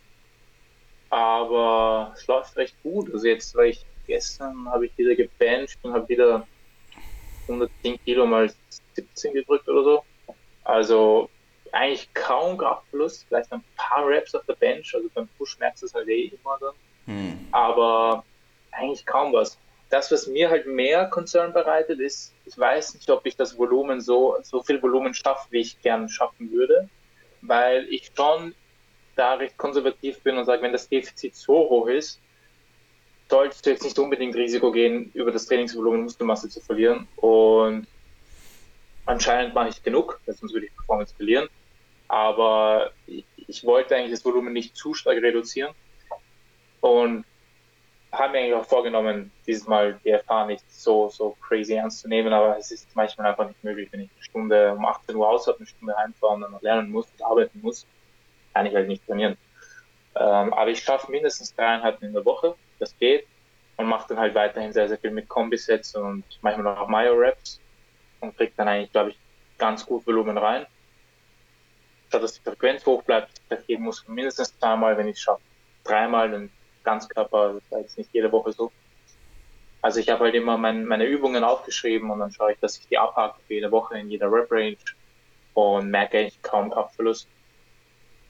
Aber es läuft recht gut. Also jetzt war ich gestern habe ich wieder gebencht und habe wieder 110 Kilo mal 17 gedrückt oder so. Also eigentlich kaum Kraftverlust, vielleicht ein paar Reps auf der Bench, also beim Push merkst du es halt eh immer dann. Hm. Aber eigentlich kaum was. Das, was mir halt mehr Concern bereitet, ist, ich weiß nicht, ob ich das Volumen so, so viel Volumen schaffe, wie ich gern schaffen würde, weil ich schon da recht konservativ bin und sage, wenn das Defizit so hoch ist, solltest du jetzt nicht unbedingt Risiko gehen, über das Trainingsvolumen Muskelmasse zu verlieren. Und anscheinend mache ich genug, sonst würde ich Performance verlieren. Aber ich, ich wollte eigentlich das Volumen nicht zu stark reduzieren. Und habe mir eigentlich auch vorgenommen, dieses Mal die FH nicht so, so crazy ernst zu nehmen, aber es ist manchmal einfach nicht möglich, wenn ich eine Stunde um 18 Uhr aus habe, eine Stunde heimfahren und dann noch lernen muss und arbeiten muss, kann ich halt nicht trainieren. Ähm, aber ich schaffe mindestens dreieinhalb in der Woche das geht und macht dann halt weiterhin sehr, sehr viel mit Kombisets und manchmal auch Myo-Raps und kriegt dann eigentlich, glaube ich, ganz gut Volumen rein. Statt dass die Frequenz hoch bleibt, ich jeden Muskel mindestens zweimal, wenn ich es schaffe, dreimal den Ganzkörper, das ist jetzt nicht jede Woche so. Also ich habe halt immer mein, meine Übungen aufgeschrieben und dann schaue ich, dass ich die abhake für jede Woche in jeder Rep-Range und merke eigentlich kaum Kraftverlust.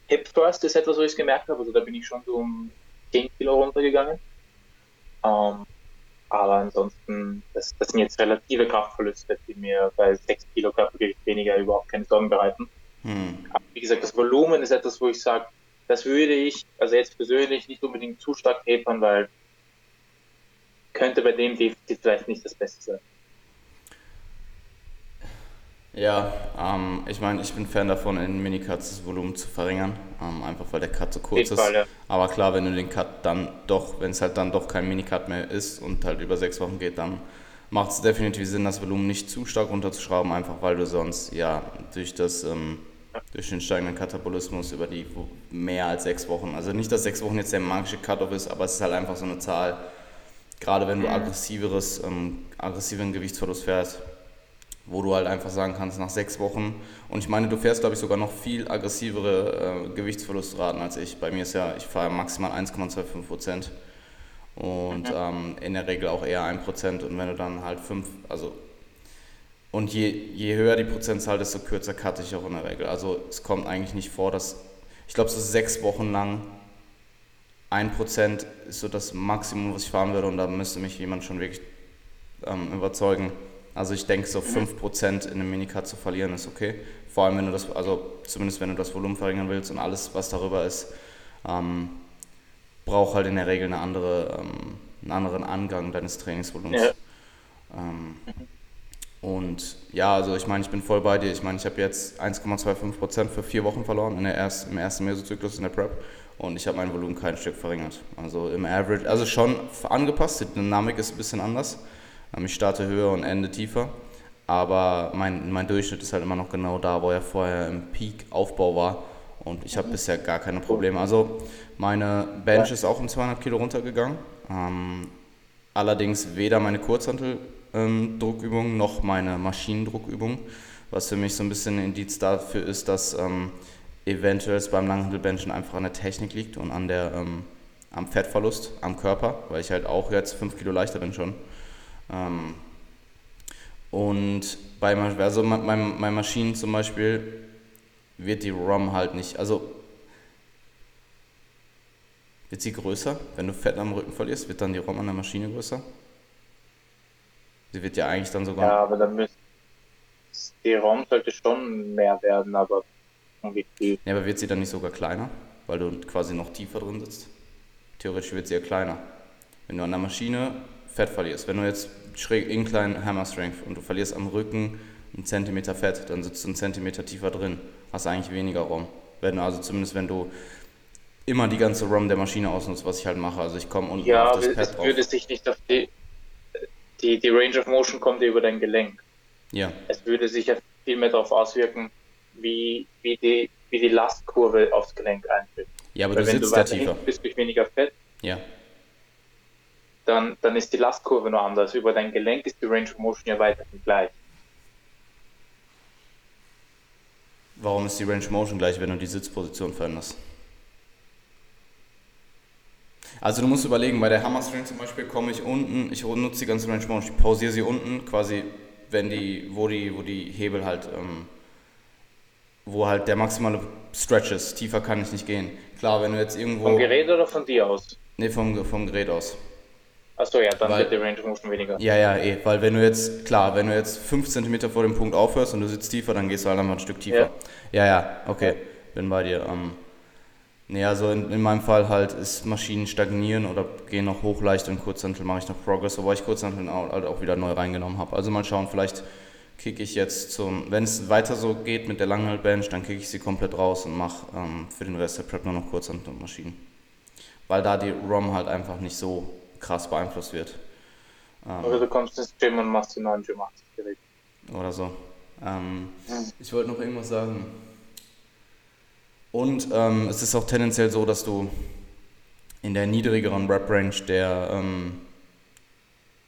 Hip Thrust ist etwas, wo ich es gemerkt habe, also da bin ich schon so um 10 Kilo runtergegangen. Ähm, aber ansonsten, das, das, sind jetzt relative Kraftverluste, die mir bei 6 Kilo Körpergewicht weniger überhaupt keine Sorgen bereiten. Hm. Aber wie gesagt, das Volumen ist etwas, wo ich sage, das würde ich, also jetzt persönlich, nicht unbedingt zu stark tapern, weil könnte bei dem Defizit vielleicht nicht das Beste sein. Ja, ähm, ich meine, ich bin Fan davon, in Minicuts das Volumen zu verringern, ähm, einfach weil der Cut so kurz ist. Fall, ja. Aber klar, wenn du den Cut dann doch, wenn es halt dann doch kein Minicut mehr ist und halt über sechs Wochen geht, dann macht es definitiv Sinn, das Volumen nicht zu stark runterzuschrauben, einfach weil du sonst ja durch das ähm, durch den steigenden Katabolismus über die mehr als sechs Wochen, also nicht, dass sechs Wochen jetzt der magische Cut-off ist, aber es ist halt einfach so eine Zahl, gerade wenn du mhm. aggressiveres, ähm, aggressiven Gewichtsverlust fährst, wo du halt einfach sagen kannst, nach sechs Wochen, und ich meine, du fährst, glaube ich, sogar noch viel aggressivere äh, Gewichtsverlustraten als ich. Bei mir ist ja, ich fahre maximal 1,25 Prozent und mhm. ähm, in der Regel auch eher 1 Prozent. Und wenn du dann halt 5, also, und je, je höher die Prozentzahl, desto kürzer cutte ich auch in der Regel. Also es kommt eigentlich nicht vor, dass, ich glaube, so sechs Wochen lang 1% ist so das Maximum, was ich fahren würde und da müsste mich jemand schon wirklich ähm, überzeugen also ich denke, so 5% in einem Minicut zu verlieren ist okay. Vor allem, wenn du das, also zumindest wenn du das Volumen verringern willst und alles, was darüber ist, ähm, braucht halt in der Regel eine andere, ähm, einen anderen Angang deines Trainingsvolumens. Ja. Ähm, und ja, also ich meine, ich bin voll bei dir. Ich meine, ich habe jetzt 1,25% für vier Wochen verloren in der erst, im ersten Mesozyklus in der Prep und ich habe mein Volumen kein Stück verringert. Also im Average, also schon angepasst, die Dynamik ist ein bisschen anders. Ähm, ich starte höher und ende tiefer. Aber mein, mein Durchschnitt ist halt immer noch genau da, wo er vorher im Peak-Aufbau war. Und ich habe mhm. bisher gar keine Probleme. Also meine Bench ja. ist auch um 200 Kilo runtergegangen. Ähm, allerdings weder meine Kurzhanteldruckübung ähm, noch meine Maschinendruckübung. Was für mich so ein bisschen ein Indiz dafür ist, dass ähm, eventuell es beim Langhantelbenchen einfach an der Technik liegt und an der, ähm, am Fettverlust am Körper, weil ich halt auch jetzt 5 Kilo leichter bin schon. Ähm, und bei also meinen mein Maschinen zum Beispiel wird die ROM halt nicht, also wird sie größer, wenn du Fett am Rücken verlierst, wird dann die ROM an der Maschine größer? Sie wird ja eigentlich dann sogar. Ja, aber dann müsste die ROM sollte schon mehr werden, aber wie viel? Ja, aber wird sie dann nicht sogar kleiner, weil du quasi noch tiefer drin sitzt? Theoretisch wird sie ja kleiner. Wenn du an der Maschine Fett verlierst, wenn du jetzt schräg Incline Hammer Strength und du verlierst am Rücken einen Zentimeter Fett, dann sitzt du einen Zentimeter tiefer drin, hast eigentlich weniger ROM. Wenn, also zumindest wenn du immer die ganze ROM der Maschine ausnutzt, was ich halt mache. Also ich komme unten ja, auf das Pad es drauf. würde sich nicht auf die, die, die Range of Motion kommt ja über dein Gelenk. Ja. Es würde sich ja viel mehr darauf auswirken, wie, wie, die, wie die Lastkurve aufs Gelenk eintritt. Ja, aber Weil du sitzt ja tiefer. bist durch weniger Fett. Ja dann, dann ist die Lastkurve nur anders. Über dein Gelenk ist die Range of Motion ja weiterhin gleich. Warum ist die Range of Motion gleich, wenn du die Sitzposition veränderst? Also du musst überlegen, bei der Hammer String zum Beispiel komme ich unten, ich nutze die ganze Range of Motion, ich pausiere sie unten, quasi, wenn die, wo die, wo die Hebel halt, ähm, wo halt der maximale Stretch ist. Tiefer kann ich nicht gehen. Klar, wenn du jetzt irgendwo. Vom Gerät oder von dir aus? Ne, vom, vom Gerät aus. Achso, ja, dann weil, wird die Range of Motion weniger. Ja, ja, eh. Weil wenn du jetzt, klar, wenn du jetzt 5 cm vor dem Punkt aufhörst und du sitzt tiefer, dann gehst du halt einfach ein Stück tiefer. Ja, ja, ja okay, ja. bin bei dir. Ähm, nee, also in, in, meinem Fall halt ist Maschinen stagnieren oder gehen noch hoch leicht und Kurzhantel mache ich noch Progress, wobei ich Kurzhantel halt auch wieder neu reingenommen habe. Also mal schauen, vielleicht kicke ich jetzt zum, wenn es weiter so geht mit der Langhaltbench, dann kicke ich sie komplett raus und mache ähm, für den Rest der Prep nur noch Kurzhantel und Maschinen. Weil da die ROM halt einfach nicht so krass beeinflusst wird. Ähm, oder du kommst ins Gym und machst die neuen Gym 80 Geräte. Oder so. Ähm, hm. Ich wollte noch irgendwas sagen. Und ähm, es ist auch tendenziell so, dass du in der niedrigeren Rep-Range der ähm,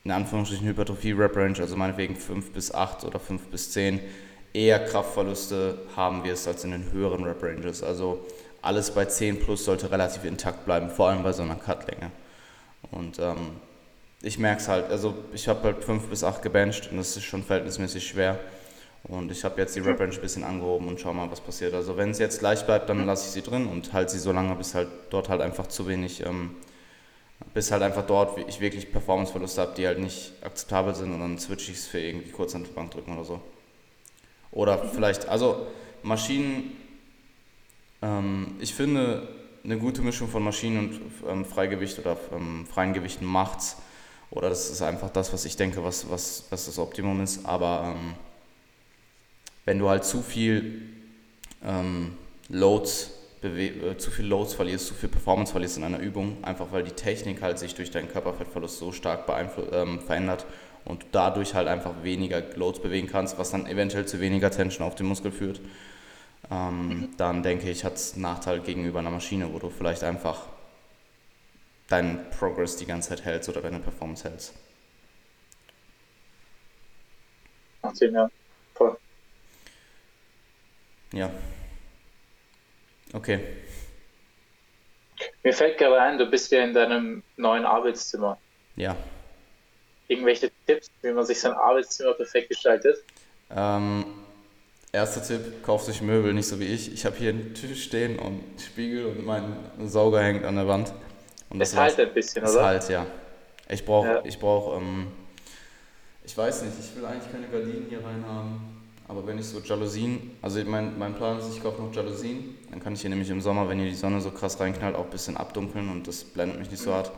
in Anführungsstrichen Hypertrophie-Rep-Range, also meinetwegen 5 bis 8 oder 5 bis 10, eher Kraftverluste haben wirst als in den höheren Rep-Ranges. Also alles bei 10 plus sollte relativ intakt bleiben, vor allem bei so einer Cutlänge. Und ähm, ich merke es halt, also ich habe halt 5 bis 8 gebencht und das ist schon verhältnismäßig schwer. Und ich habe jetzt die Rep Range ein bisschen angehoben und schau mal, was passiert. Also wenn es jetzt gleich bleibt, dann lasse ich sie drin und halte sie so lange, bis halt dort halt einfach zu wenig, ähm, bis halt einfach dort ich wirklich Performanceverluste habe, die halt nicht akzeptabel sind und dann switche ich es für irgendwie kurz an die Bank drücken oder so. Oder vielleicht, also Maschinen, ähm, ich finde, eine gute Mischung von Maschinen und ähm, Freigewicht oder ähm, freien Gewichten macht's. Oder das ist einfach das, was ich denke, was, was, was das Optimum ist. Aber ähm, wenn du halt zu viel ähm, Loads äh, zu viel Loads verlierst, zu viel Performance verlierst in einer Übung, einfach weil die Technik halt sich durch deinen Körperfettverlust so stark ähm, verändert und du dadurch halt einfach weniger Loads bewegen kannst, was dann eventuell zu weniger Tension auf den Muskel führt. Ähm, mhm. Dann denke ich, hat es einen Nachteil gegenüber einer Maschine, wo du vielleicht einfach deinen Progress die ganze Zeit hältst oder deine Performance hältst. Macht Sinn, ja. Voll. Ja, Okay. Mir fällt gerade ein, du bist ja in deinem neuen Arbeitszimmer. Ja. Irgendwelche Tipps, wie man sich sein Arbeitszimmer perfekt gestaltet? Ähm, erster Tipp, kauf sich Möbel, nicht so wie ich. Ich habe hier einen Tisch stehen und einen Spiegel und mein Sauger hängt an der Wand. Und das es halt ein bisschen, oder? Es halt, ja. Ich brauche, ja. ich brauche, ähm, ich weiß nicht, ich will eigentlich keine Gardinen hier rein haben. Aber wenn ich so Jalousien, also mein, mein Plan ist, ich kaufe noch Jalousien, dann kann ich hier nämlich im Sommer, wenn hier die Sonne so krass reinknallt, auch ein bisschen abdunkeln und das blendet mich nicht so hart.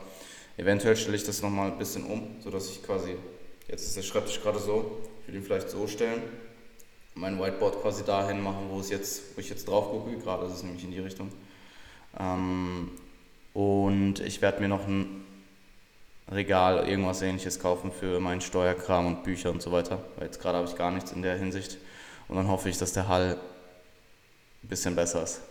Eventuell stelle ich das nochmal ein bisschen um, sodass ich quasi, jetzt ist der Schreibtisch gerade so, ich will ihn vielleicht so stellen, mein Whiteboard quasi dahin machen, wo, es jetzt, wo ich jetzt drauf gucke, gerade ist es nämlich in die Richtung. Ähm, und ich werde mir noch ein Regal, irgendwas ähnliches kaufen für meinen Steuerkram und Bücher und so weiter. Weil jetzt gerade habe ich gar nichts in der Hinsicht. Und dann hoffe ich, dass der Hall ein bisschen besser ist.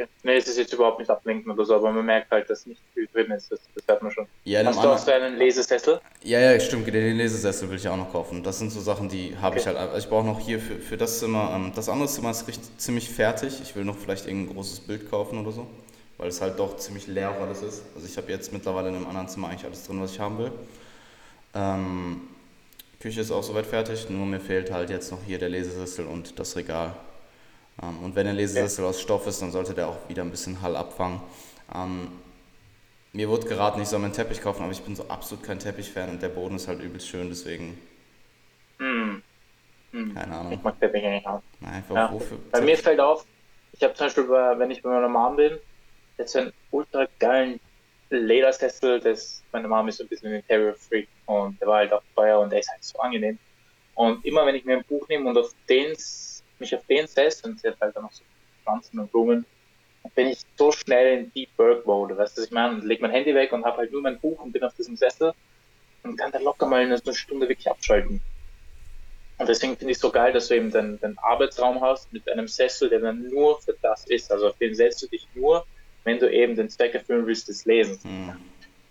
Okay. Nee, es ist jetzt überhaupt nicht ablenken oder so, aber man merkt halt, dass nicht viel drin ist. Das, das hört man schon. Ja, Hast du auch so einen Lesesessel? Ja, ja, stimmt. Den Lesesessel will ich auch noch kaufen. Das sind so Sachen, die habe okay. ich halt. Also ich brauche noch hier für, für das Zimmer. Ähm, das andere Zimmer ist richtig, ziemlich fertig. Ich will noch vielleicht irgendein großes Bild kaufen oder so weil es halt doch ziemlich leer alles ist. Also ich habe jetzt mittlerweile in einem anderen Zimmer eigentlich alles drin, was ich haben will. Ähm, Küche ist auch soweit fertig, nur mir fehlt halt jetzt noch hier der Lesesessel und das Regal. Ähm, und wenn der Lesesessel aus Stoff ist, dann sollte der auch wieder ein bisschen Hall abfangen. Ähm, mir wurde geraten, ich soll mir einen Teppich kaufen, aber ich bin so absolut kein Teppich-Fan und der Boden ist halt übelst schön, deswegen. Hm. Hm. Keine Ahnung. Ich mag Teppich eigentlich auch. Nein, einfach ja. wofür? Bei mir fällt auf, ich habe zum Beispiel, wenn ich bei meiner Mom bin, jetzt so einen ultra geilen Ledersessel, das, meine Mom ist so ein bisschen ein Interior-Freak und der war halt auch teuer und der ist halt so angenehm. Und immer wenn ich mir ein Buch nehme und auf den, mich auf den und sie hat halt dann noch so Pflanzen und Blumen, bin ich so schnell in Deep Work Mode. Weißt du, ich meine? Leg mein Handy weg und habe halt nur mein Buch und bin auf diesem Sessel und kann dann locker mal in eine Stunde wirklich abschalten. Und deswegen finde ich es so geil, dass du eben den, den Arbeitsraum hast mit einem Sessel, der dann nur für das ist. Also auf den setzt du dich nur, wenn du eben den Zweck erfüllen willst des Lesens. Mhm.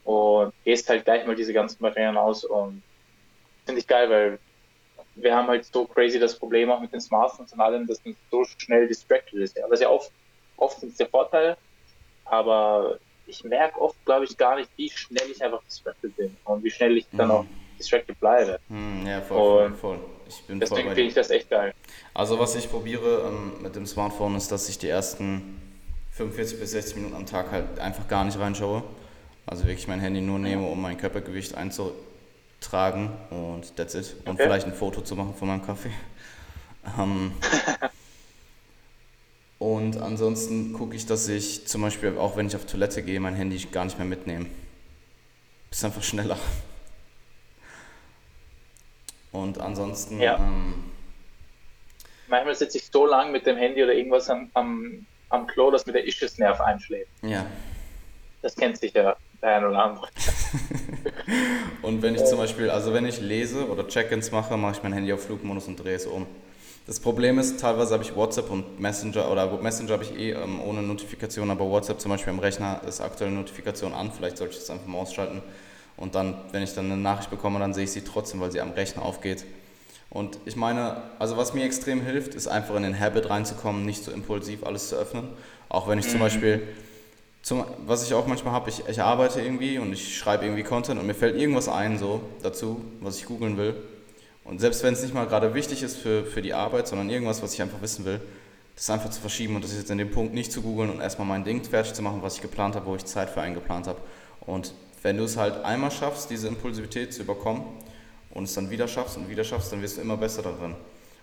Und gehst halt gleich mal diese ganzen Barrieren aus und finde ich geil, weil wir haben halt so crazy das Problem auch mit den Smartphones und allem, dass man so schnell distracted ist. Ist ja oft, oft sind es der Vorteil, aber ich merke oft, glaube ich, gar nicht, wie schnell ich einfach distracted bin und wie schnell ich dann mhm. auch distracted bleibe. Mhm, ja, voll, voll, voll. Ich bin deswegen finde ich das echt geil. Also was ich probiere ähm, mit dem Smartphone ist, dass ich die ersten 45 bis 60 Minuten am Tag halt einfach gar nicht reinschaue. Also wirklich mein Handy nur nehme, um mein Körpergewicht einzutragen und that's it. Und okay. vielleicht ein Foto zu machen von meinem Kaffee. Ähm, [LAUGHS] und ansonsten gucke ich, dass ich zum Beispiel, auch wenn ich auf Toilette gehe, mein Handy gar nicht mehr mitnehme. Ist einfach schneller. Und ansonsten. Ja. Ähm, Manchmal sitze ich so lang mit dem Handy oder irgendwas am, am am Klo, dass mir der Ischusnerv einschläft. Ja. Das kennt sicher der ein oder andere. [LAUGHS] und wenn ich zum Beispiel, also wenn ich lese oder Check-ins mache, mache ich mein Handy auf Flugmodus und drehe es um. Das Problem ist, teilweise habe ich WhatsApp und Messenger, oder Messenger habe ich eh ähm, ohne Notifikation, aber WhatsApp zum Beispiel am Rechner ist aktuelle Notifikation an, vielleicht sollte ich das einfach mal ausschalten. Und dann, wenn ich dann eine Nachricht bekomme, dann sehe ich sie trotzdem, weil sie am Rechner aufgeht. Und ich meine, also was mir extrem hilft, ist einfach in den Habit reinzukommen, nicht so impulsiv alles zu öffnen. Auch wenn ich zum mhm. Beispiel, zum, was ich auch manchmal habe, ich, ich arbeite irgendwie und ich schreibe irgendwie Content und mir fällt irgendwas ein so dazu, was ich googeln will. Und selbst wenn es nicht mal gerade wichtig ist für, für die Arbeit, sondern irgendwas, was ich einfach wissen will, das einfach zu verschieben und das jetzt in dem Punkt nicht zu googeln und erstmal mein Ding fertig zu machen, was ich geplant habe, wo ich Zeit für eingeplant habe. Und wenn du es halt einmal schaffst, diese Impulsivität zu überkommen, und es dann wieder schaffst und wieder schaffst, dann wirst du immer besser darin.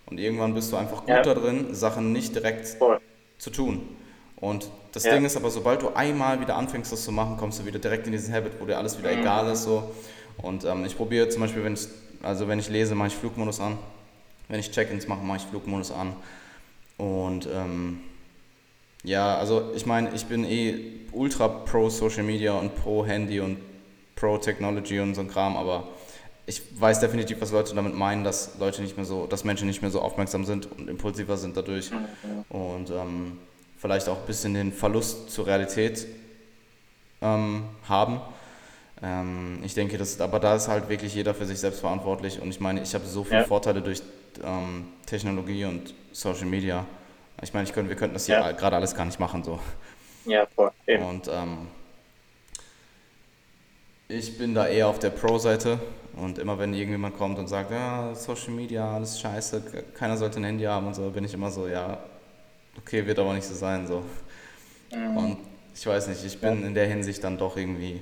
Und irgendwann bist du einfach gut ja. darin, Sachen nicht direkt Voll. zu tun. Und das ja. Ding ist aber, sobald du einmal wieder anfängst, das zu machen, kommst du wieder direkt in diesen Habit, wo dir alles wieder mhm. egal ist. So. Und ähm, ich probiere zum Beispiel, wenn ich, also wenn ich lese, mache ich Flugmodus an Wenn ich Check-ins mache, mache ich Flugmodus an. Und ähm, ja, also ich meine, ich bin eh ultra pro Social Media und pro Handy und pro Technology und so ein Kram, aber ich weiß definitiv, was Leute damit meinen, dass Leute nicht mehr so, dass Menschen nicht mehr so aufmerksam sind und impulsiver sind dadurch und ähm, vielleicht auch ein bisschen den Verlust zur Realität ähm, haben. Ähm, ich denke, dass, aber da ist halt wirklich jeder für sich selbst verantwortlich und ich meine, ich habe so viele ja. Vorteile durch ähm, Technologie und Social Media. Ich meine, ich könnte, wir könnten das hier ja. gerade alles gar nicht machen so. Ja, voll. Eben. Und ähm, ich bin da eher auf der Pro-Seite und immer wenn irgendjemand kommt und sagt, ja, Social Media, alles scheiße, keiner sollte ein Handy haben und so, bin ich immer so, ja, okay, wird aber nicht so sein, so. Mhm. Und ich weiß nicht, ich bin in der Hinsicht dann doch irgendwie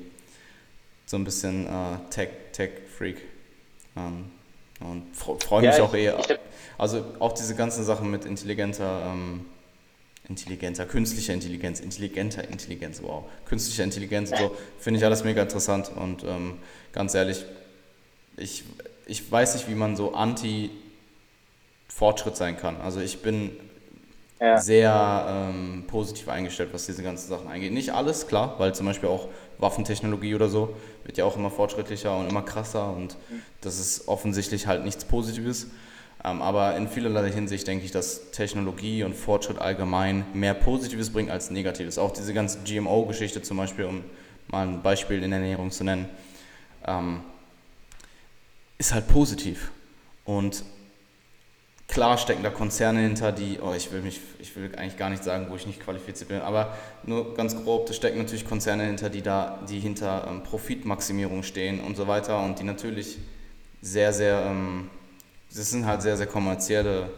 so ein bisschen äh, Tech-Freak. Tech ähm, und freue mich ja, auch eher. Also auch diese ganzen Sachen mit intelligenter ähm, intelligenter, künstlicher Intelligenz, intelligenter Intelligenz, wow, künstlicher Intelligenz und so, finde ich alles mega interessant und ähm, ganz ehrlich, ich, ich weiß nicht, wie man so anti-Fortschritt sein kann. Also ich bin ja. sehr ähm, positiv eingestellt, was diese ganzen Sachen angeht. Nicht alles, klar, weil zum Beispiel auch Waffentechnologie oder so wird ja auch immer fortschrittlicher und immer krasser und das ist offensichtlich halt nichts Positives. Ähm, aber in vielerlei Hinsicht denke ich, dass Technologie und Fortschritt allgemein mehr Positives bringt als Negatives. Auch diese ganze GMO-Geschichte zum Beispiel, um mal ein Beispiel in Ernährung zu nennen, ähm, ist halt positiv. Und klar stecken da Konzerne hinter, die, oh, ich will mich, ich will eigentlich gar nicht sagen, wo ich nicht qualifiziert bin, aber nur ganz grob, da stecken natürlich Konzerne hinter, die da, die hinter ähm, Profitmaximierung stehen und so weiter und die natürlich sehr, sehr ähm, das sind halt sehr, sehr kommerzielle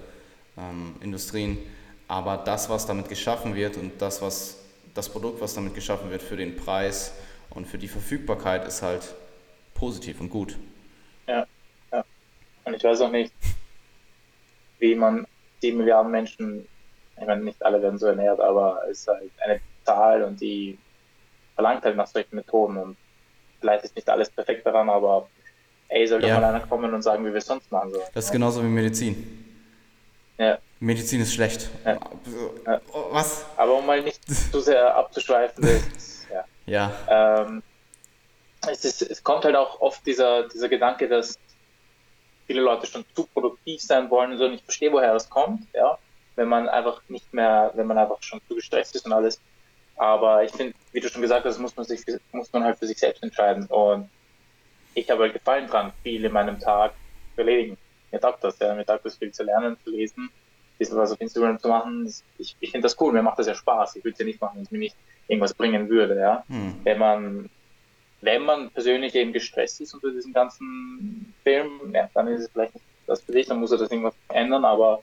ähm, Industrien. Aber das, was damit geschaffen wird und das, was das Produkt, was damit geschaffen wird für den Preis und für die Verfügbarkeit, ist halt positiv und gut. Ja, ja. Und ich weiß auch nicht, wie man sieben Milliarden Menschen, ich meine, nicht alle werden so ernährt, aber es ist halt eine Zahl und die verlangt halt nach solchen Methoden und vielleicht ist nicht alles perfekt daran, aber ey, soll doch ja. mal einer kommen und sagen, wie wir es sonst machen sollen. Das ist genauso wie Medizin. Ja. Medizin ist schlecht. Ja. Was? Aber um mal nicht zu sehr abzuschweifen, [LAUGHS] ist, ja. ja. Ähm, es, ist, es kommt halt auch oft dieser, dieser Gedanke, dass viele Leute schon zu produktiv sein wollen und so. Und ich verstehe, woher das kommt, ja. Wenn man einfach nicht mehr, wenn man einfach schon zu gestresst ist und alles. Aber ich finde, wie du schon gesagt hast, muss man sich, muss man halt für sich selbst entscheiden. Und ich habe halt Gefallen dran, viel in meinem Tag zu erledigen. Mir taugt das, ja. Mir taugt das viel zu lernen, zu lesen, ein bisschen was auf Instagram zu machen. Ich, ich finde das cool, mir macht das ja Spaß. Ich würde es ja nicht machen, wenn es mir nicht irgendwas bringen würde, ja. Hm. Wenn man, wenn man persönlich eben gestresst ist unter diesem ganzen Film, ja, dann ist es vielleicht nicht das für dich, dann muss er das irgendwas ändern, aber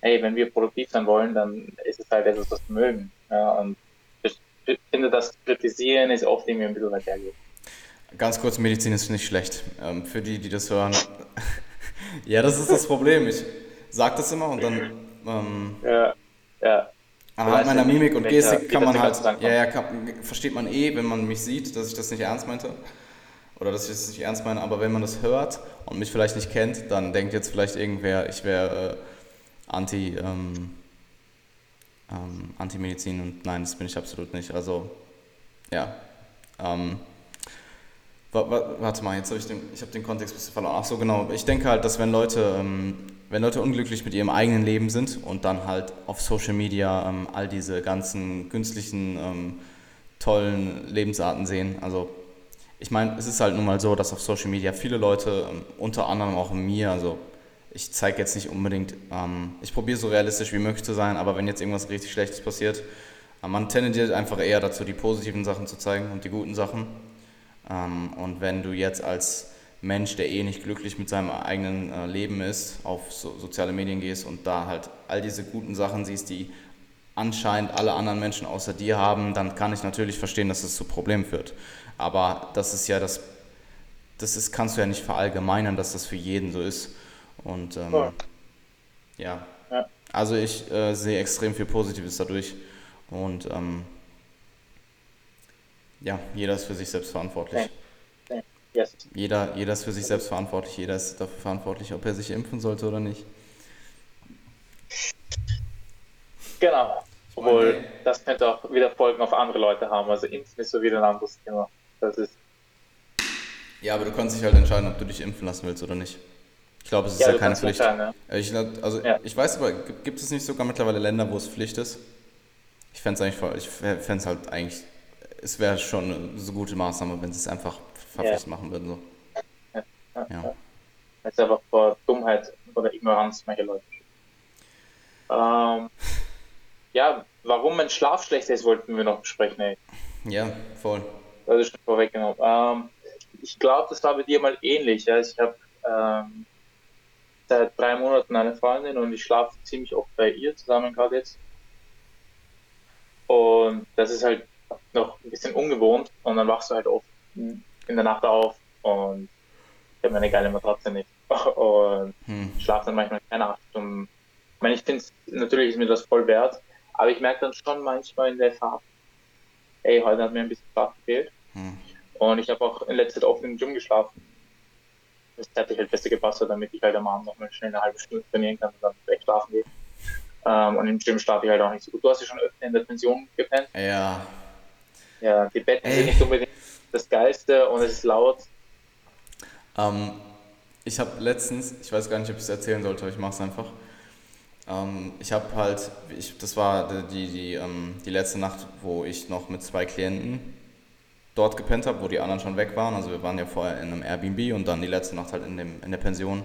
hey, wenn wir produktiv sein wollen, dann ist es halt etwas, was wir mögen. Ja, und ich finde, das Kritisieren ist oft irgendwie ein bisschen weit hergeht. Ganz kurz, Medizin ist nicht schlecht. Ähm, für die, die das hören. [LAUGHS] ja, das ist das Problem. Ich sage das immer und dann. Ähm, ja, ja. Anhand meiner Mimik und Gestik kann man halt. Ja, ja, kann, versteht man eh, wenn man mich sieht, dass ich das nicht ernst meinte. Oder dass ich das nicht ernst meine. Aber wenn man das hört und mich vielleicht nicht kennt, dann denkt jetzt vielleicht irgendwer, ich wäre äh, anti. Ähm, ähm, Anti-Medizin und nein, das bin ich absolut nicht. Also, ja. Ähm, Warte mal, jetzt habe ich den, ich habe den Kontext ein bisschen verloren. Ach so, genau. Ich denke halt, dass wenn Leute, ähm, wenn Leute unglücklich mit ihrem eigenen Leben sind und dann halt auf Social Media ähm, all diese ganzen künstlichen, ähm, tollen Lebensarten sehen. Also ich meine, es ist halt nun mal so, dass auf Social Media viele Leute, unter anderem auch mir, also ich zeige jetzt nicht unbedingt, ich probiere so realistisch wie möglich zu sein, aber wenn jetzt irgendwas richtig Schlechtes passiert, man tendiert einfach eher dazu, die positiven Sachen zu zeigen und die guten Sachen. Ähm, und wenn du jetzt als Mensch, der eh nicht glücklich mit seinem eigenen äh, Leben ist, auf so, soziale Medien gehst und da halt all diese guten Sachen siehst, die anscheinend alle anderen Menschen außer dir haben, dann kann ich natürlich verstehen, dass es zu Problemen führt. Aber das ist ja das, das ist, kannst du ja nicht verallgemeinern, dass das für jeden so ist. Und ähm, ja. ja. ja. Also ich äh, sehe extrem viel Positives dadurch. Und ähm, ja, jeder ist für sich selbst verantwortlich. Yes. Jeder, jeder ist für sich selbst verantwortlich, jeder ist dafür verantwortlich, ob er sich impfen sollte oder nicht. Genau. Obwohl, das könnte auch wieder Folgen auf andere Leute haben. Also Impfen ist so wieder ein anderes Thema. Das ist. Ja, aber du kannst dich halt entscheiden, ob du dich impfen lassen willst oder nicht. Ich glaube, es ist ja, ja keine Pflicht. Ja. Ich, also, ja. ich weiß aber, gibt es nicht sogar mittlerweile Länder, wo es Pflicht ist? Ich fände es eigentlich voll, ich fände es halt eigentlich, es wäre schon eine so gute Maßnahme, wenn sie es einfach verpflichtend machen würden. So. Ja. ja. Ist einfach vor Dummheit oder Ignoranz mancher Leute. Ähm, ja, warum mein Schlaf schlecht ist, wollten wir noch besprechen. Ey. Ja, voll. Das ist schon vorweggenommen. Ähm, ich glaube, das war bei dir mal ähnlich. Ja? Ich habe ähm, seit drei Monaten eine Freundin und ich schlafe ziemlich oft bei ihr zusammen gerade jetzt. Und das ist halt noch ein bisschen ungewohnt und dann wachst du halt oft in der Nacht auf und ich habe meine geile Matratze nicht [LAUGHS] und hm. schlafe dann manchmal keine acht Stunden. Ich meine, ich finde natürlich ist mir das voll wert, aber ich merke dann schon manchmal in der Fahrt, ey, heute hat mir ein bisschen Schlaf gefehlt. Hm. Und ich habe auch in letzter Zeit oft im Gym geschlafen. Das hätte ich halt besser gepasst, damit ich halt am Abend noch mal schnell eine halbe Stunde trainieren kann und dann wegschlafen gehe. Ähm, und im Gym schlafe ich halt auch nicht so gut. Du hast ja schon öfter in der Pension gepennt. Ja. Ja, die Betten Ey. sind nicht unbedingt das Geilste und es ist laut. Ähm, ich habe letztens, ich weiß gar nicht, ob ich es erzählen sollte, aber ich mache es einfach. Ähm, ich habe halt, ich, das war die, die, ähm, die letzte Nacht, wo ich noch mit zwei Klienten dort gepennt habe, wo die anderen schon weg waren. Also wir waren ja vorher in einem Airbnb und dann die letzte Nacht halt in, dem, in der Pension,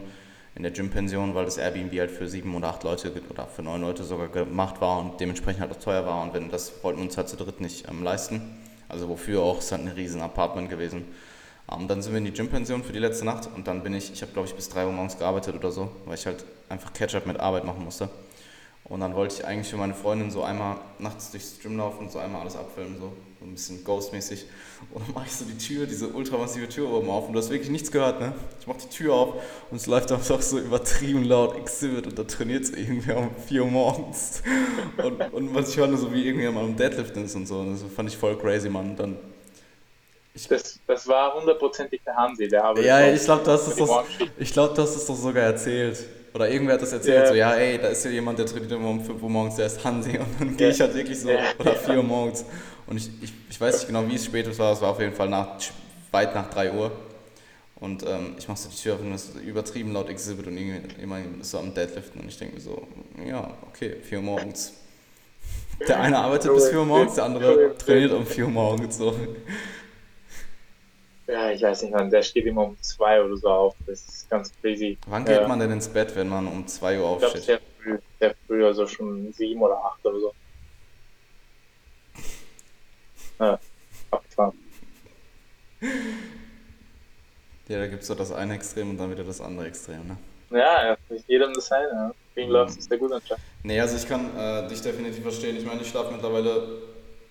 in der Gym-Pension, weil das Airbnb halt für sieben oder acht Leute oder für neun Leute sogar gemacht war und dementsprechend halt auch teuer war. Und wenn das wollten wir uns halt zu dritt nicht ähm, leisten. Also wofür auch, es ist halt ein riesen Apartment gewesen. Um, ähm, dann sind wir in die Gym-Pension für die letzte Nacht und dann bin ich, ich habe glaube ich bis 3 Uhr morgens gearbeitet oder so, weil ich halt einfach Catch-up mit Arbeit machen musste. Und dann wollte ich eigentlich für meine Freundin so einmal nachts durchs Gym laufen und so einmal alles abfilmen, so ein bisschen Ghost-mäßig. Und dann mache ich so die Tür, diese ultramassive Tür oben auf und du hast wirklich nichts gehört, ne? Ich mache die Tür auf und es läuft einfach so übertrieben laut Exhibit und da trainiert es irgendwie um 4 Uhr morgens. Und, und was ich höre, so wie irgendwie am Deadliften ist und so. Und das fand ich voll crazy, Mann. Und dann das, das war hundertprozentig der Hansi, der arbeitet. Ja, ich glaube, du, hast es doch, glaub, du hast es doch sogar erzählt. Oder irgendwer hat das erzählt, yeah. so, ja, ey, da ist ja jemand, der trainiert immer um 5 Uhr morgens, der ist Hansi. Und dann gehe ich halt wirklich so, oder 4 Uhr morgens. Und ich, ich, ich weiß nicht genau, wie es spät war, es war auf jeden Fall nach, weit nach 3 Uhr. Und ähm, ich mache so die Tür auf und es ist übertrieben laut Exhibit und jemand ist so am Deadliften und ich denke mir so, ja, okay, 4 Uhr morgens. Der eine arbeitet bis 4 Uhr morgens, der andere trainiert um 4 Uhr morgens. So. Ja, ich weiß nicht, man, der steht immer um 2 oder so auf. Das ganz crazy. Wann geht äh, man denn ins Bett, wenn man um 2 Uhr aufsteht? Ich glaube, sehr früh, sehr früh, also schon 7 oder 8 oder so. Ja, abgefahren. Ja, da gibt es so das eine Extrem und dann wieder das andere Extrem, ne? Ja, ja nicht jedem das seine. Ja. Deswegen mhm. läuft es sehr gut anscheinend. Nee, also ich kann äh, dich definitiv verstehen. Ich meine, ich schlafe mittlerweile,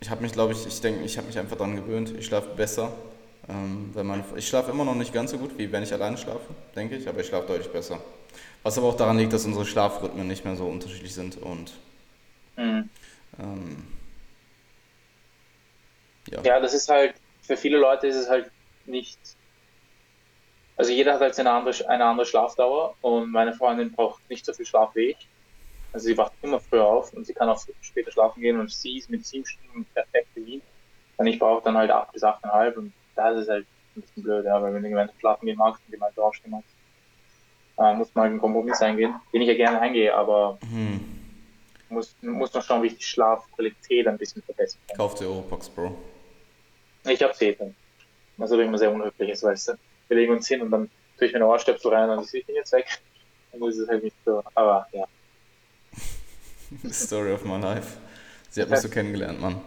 ich habe mich, glaube ich, ich denke, ich habe mich einfach daran gewöhnt. Ich schlafe besser. Ähm, wenn man, ich schlafe immer noch nicht ganz so gut, wie wenn ich alleine schlafe, denke ich, aber ich schlafe deutlich besser. Was aber auch daran liegt, dass unsere Schlafrhythmen nicht mehr so unterschiedlich sind und mhm. ähm, ja. ja, das ist halt, für viele Leute ist es halt nicht, also jeder hat halt eine andere, eine andere Schlafdauer und meine Freundin braucht nicht so viel Schlaf wie ich. Also sie wacht immer früher auf und sie kann auch später schlafen gehen und sie ist mit sieben Stunden perfekt bedient. Und ich brauche dann halt acht bis achteinhalb und das ist halt ein bisschen blöd, ja, weil wenn du gemeinsam schlafen gehen magst und gemeinsam aufstehen magst, äh, muss man halt einen Kompromiss eingehen, den ich ja gerne eingehe, aber hm. muss, muss noch schauen, wie ich die Schlafqualität ein bisschen verbessern kann. Kauf dir Oropax, Bro. Ich hab's eh dann. Was aber immer sehr unhöflich ist, weißt du. Wir legen uns hin und dann tue ich mir eine Ohrstöpsel rein und ich bin jetzt weg. Dann ist es halt nicht so, aber ja. [LAUGHS] Story of my life. Sie hat mich so kennengelernt, Mann.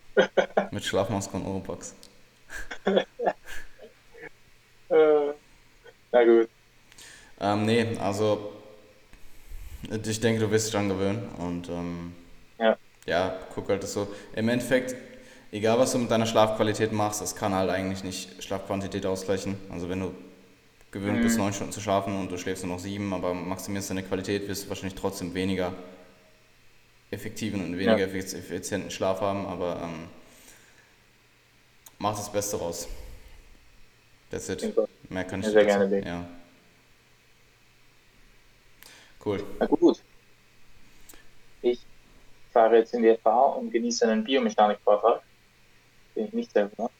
[LAUGHS] Mit Schlafmaske und Oropax. [LAUGHS] äh, na gut. Ähm, nee, also ich denke, du wirst dich dran gewöhnen und ähm, ja. ja, guck halt das so. Im Endeffekt, egal was du mit deiner Schlafqualität machst, das kann halt eigentlich nicht Schlafquantität ausgleichen. Also wenn du gewöhnt mhm. bist, neun Stunden zu schlafen und du schläfst nur noch sieben, aber maximierst deine Qualität, wirst du wahrscheinlich trotzdem weniger effektiven und weniger ja. effizienten Schlaf haben, aber ähm, mach das Beste raus. That's it. Mehr kann ich Sehr gerne sagen. Ja. Cool. Na gut. Ich fahre jetzt in die FH und genieße einen Biomechanik-Vortrag, den ich nicht selber mache.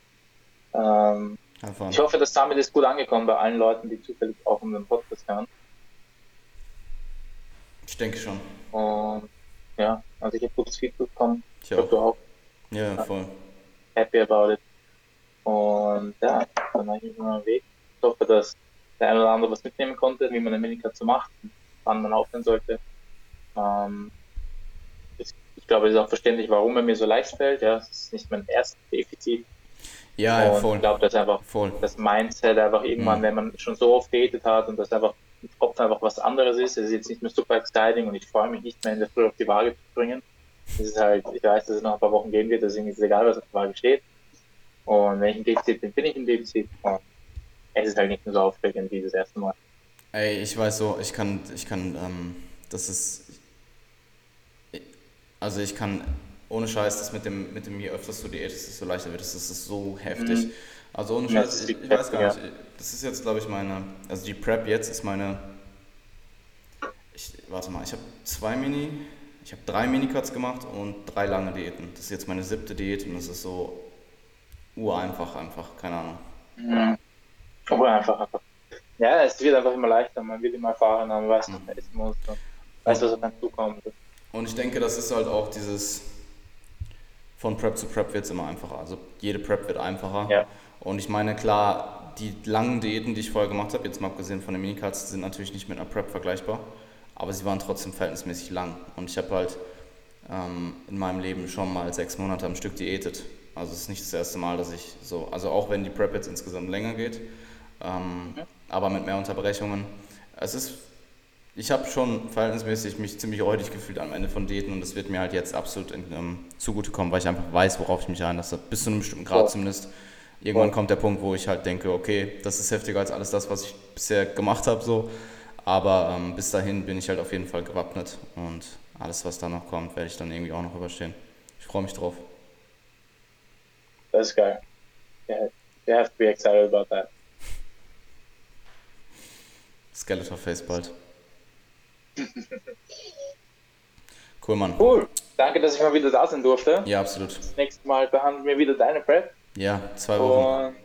Ähm, ich hoffe, das damit ist gut angekommen bei allen Leuten, die zufällig auch um den Podcast hören. Ich denke schon. Und ja, also ich habe gutes Feedback bekommen. Ich, ich du auch. Ja, voll. Happy about it. Und ja, dann mache ich mal einen Weg. Ich hoffe, dass der eine oder andere was mitnehmen konnte, wie man eine Minikatze so macht, wann man aufhören sollte. Ähm, ich glaube, es ist auch verständlich, warum er mir so leicht fällt. Ja, es ist nicht mein erstes Defizit. Ja, ja voll. Ich glaube, dass einfach voll. das Mindset einfach irgendwann, mhm. wenn man schon so oft datet hat und das einfach im Kopf einfach was anderes ist, es ist jetzt nicht mehr super exciting und ich freue mich nicht mehr in der Früh auf die Waage zu bringen. Es ist halt, ich weiß, dass es noch ein paar Wochen gehen wird, deswegen ist es egal, was auf der Waage steht. Und wenn ich ein Defizit bin, bin ich ein Defizit. Und es ist halt nicht mehr so aufregend wie das erste Mal. Ey, ich weiß so, ich kann, ich kann, ähm, das ist, also ich kann, ohne Scheiß, das mit dem, mit dem je öfters du diätest, desto leichter wird es, das ist so heftig. Mhm. Also ohne Scheiß, ich, ich weiß gar nicht, das ist jetzt glaube ich meine, also die Prep jetzt ist meine, ich, warte mal, ich habe zwei Mini, ich habe drei Minicuts gemacht und drei lange Diäten. Das ist jetzt meine siebte Diät und das ist so ureinfach einfach, keine Ahnung. Ja. Ureinfach einfach. Ja, es wird einfach immer leichter, man wird immer erfahrener, man weiß, was man essen muss, man weiß, was auf einen zukommt. Und ich denke, das ist halt auch dieses, von Prep zu Prep wird es immer einfacher. Also jede Prep wird einfacher. Ja. Und ich meine, klar, die langen Diäten, die ich vorher gemacht habe, jetzt mal abgesehen von den Minicuts, sind natürlich nicht mit einer Prep vergleichbar. Aber sie waren trotzdem verhältnismäßig lang. Und ich habe halt ähm, in meinem Leben schon mal sechs Monate am Stück diätet. Also es ist nicht das erste Mal, dass ich so, also auch wenn die Prep jetzt insgesamt länger geht, ähm, ja. aber mit mehr Unterbrechungen. Es ist, ich habe schon verhältnismäßig mich ziemlich räudig gefühlt am Ende von Diäten und das wird mir halt jetzt absolut ähm, zugutekommen, weil ich einfach weiß, worauf ich mich einlasse. Bis zu einem bestimmten Grad ja. zumindest. Irgendwann ja. kommt der Punkt, wo ich halt denke, okay, das ist heftiger als alles das, was ich bisher gemacht habe, so. Aber ähm, bis dahin bin ich halt auf jeden Fall gewappnet und alles, was da noch kommt, werde ich dann irgendwie auch noch überstehen. Ich freue mich drauf. Das ist geil. You have to be excited about that. Skeletor Face bald. [LAUGHS] cool, Mann. Cool. Danke, dass ich mal wieder da sein durfte. Ja, absolut. Das nächste Mal behandeln wir wieder deine Prep. Ja, zwei Wochen. Und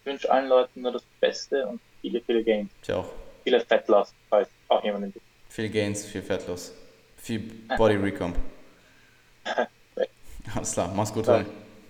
ich wünsche allen Leuten nur das Beste und viele, viele Gains. Ich auch. Viele Fettloss, falls auch jemand gibt. Viel Gains, viel Fettloss. Viel Body Recomp. [LAUGHS] Alles klar, mach's gut, Tony.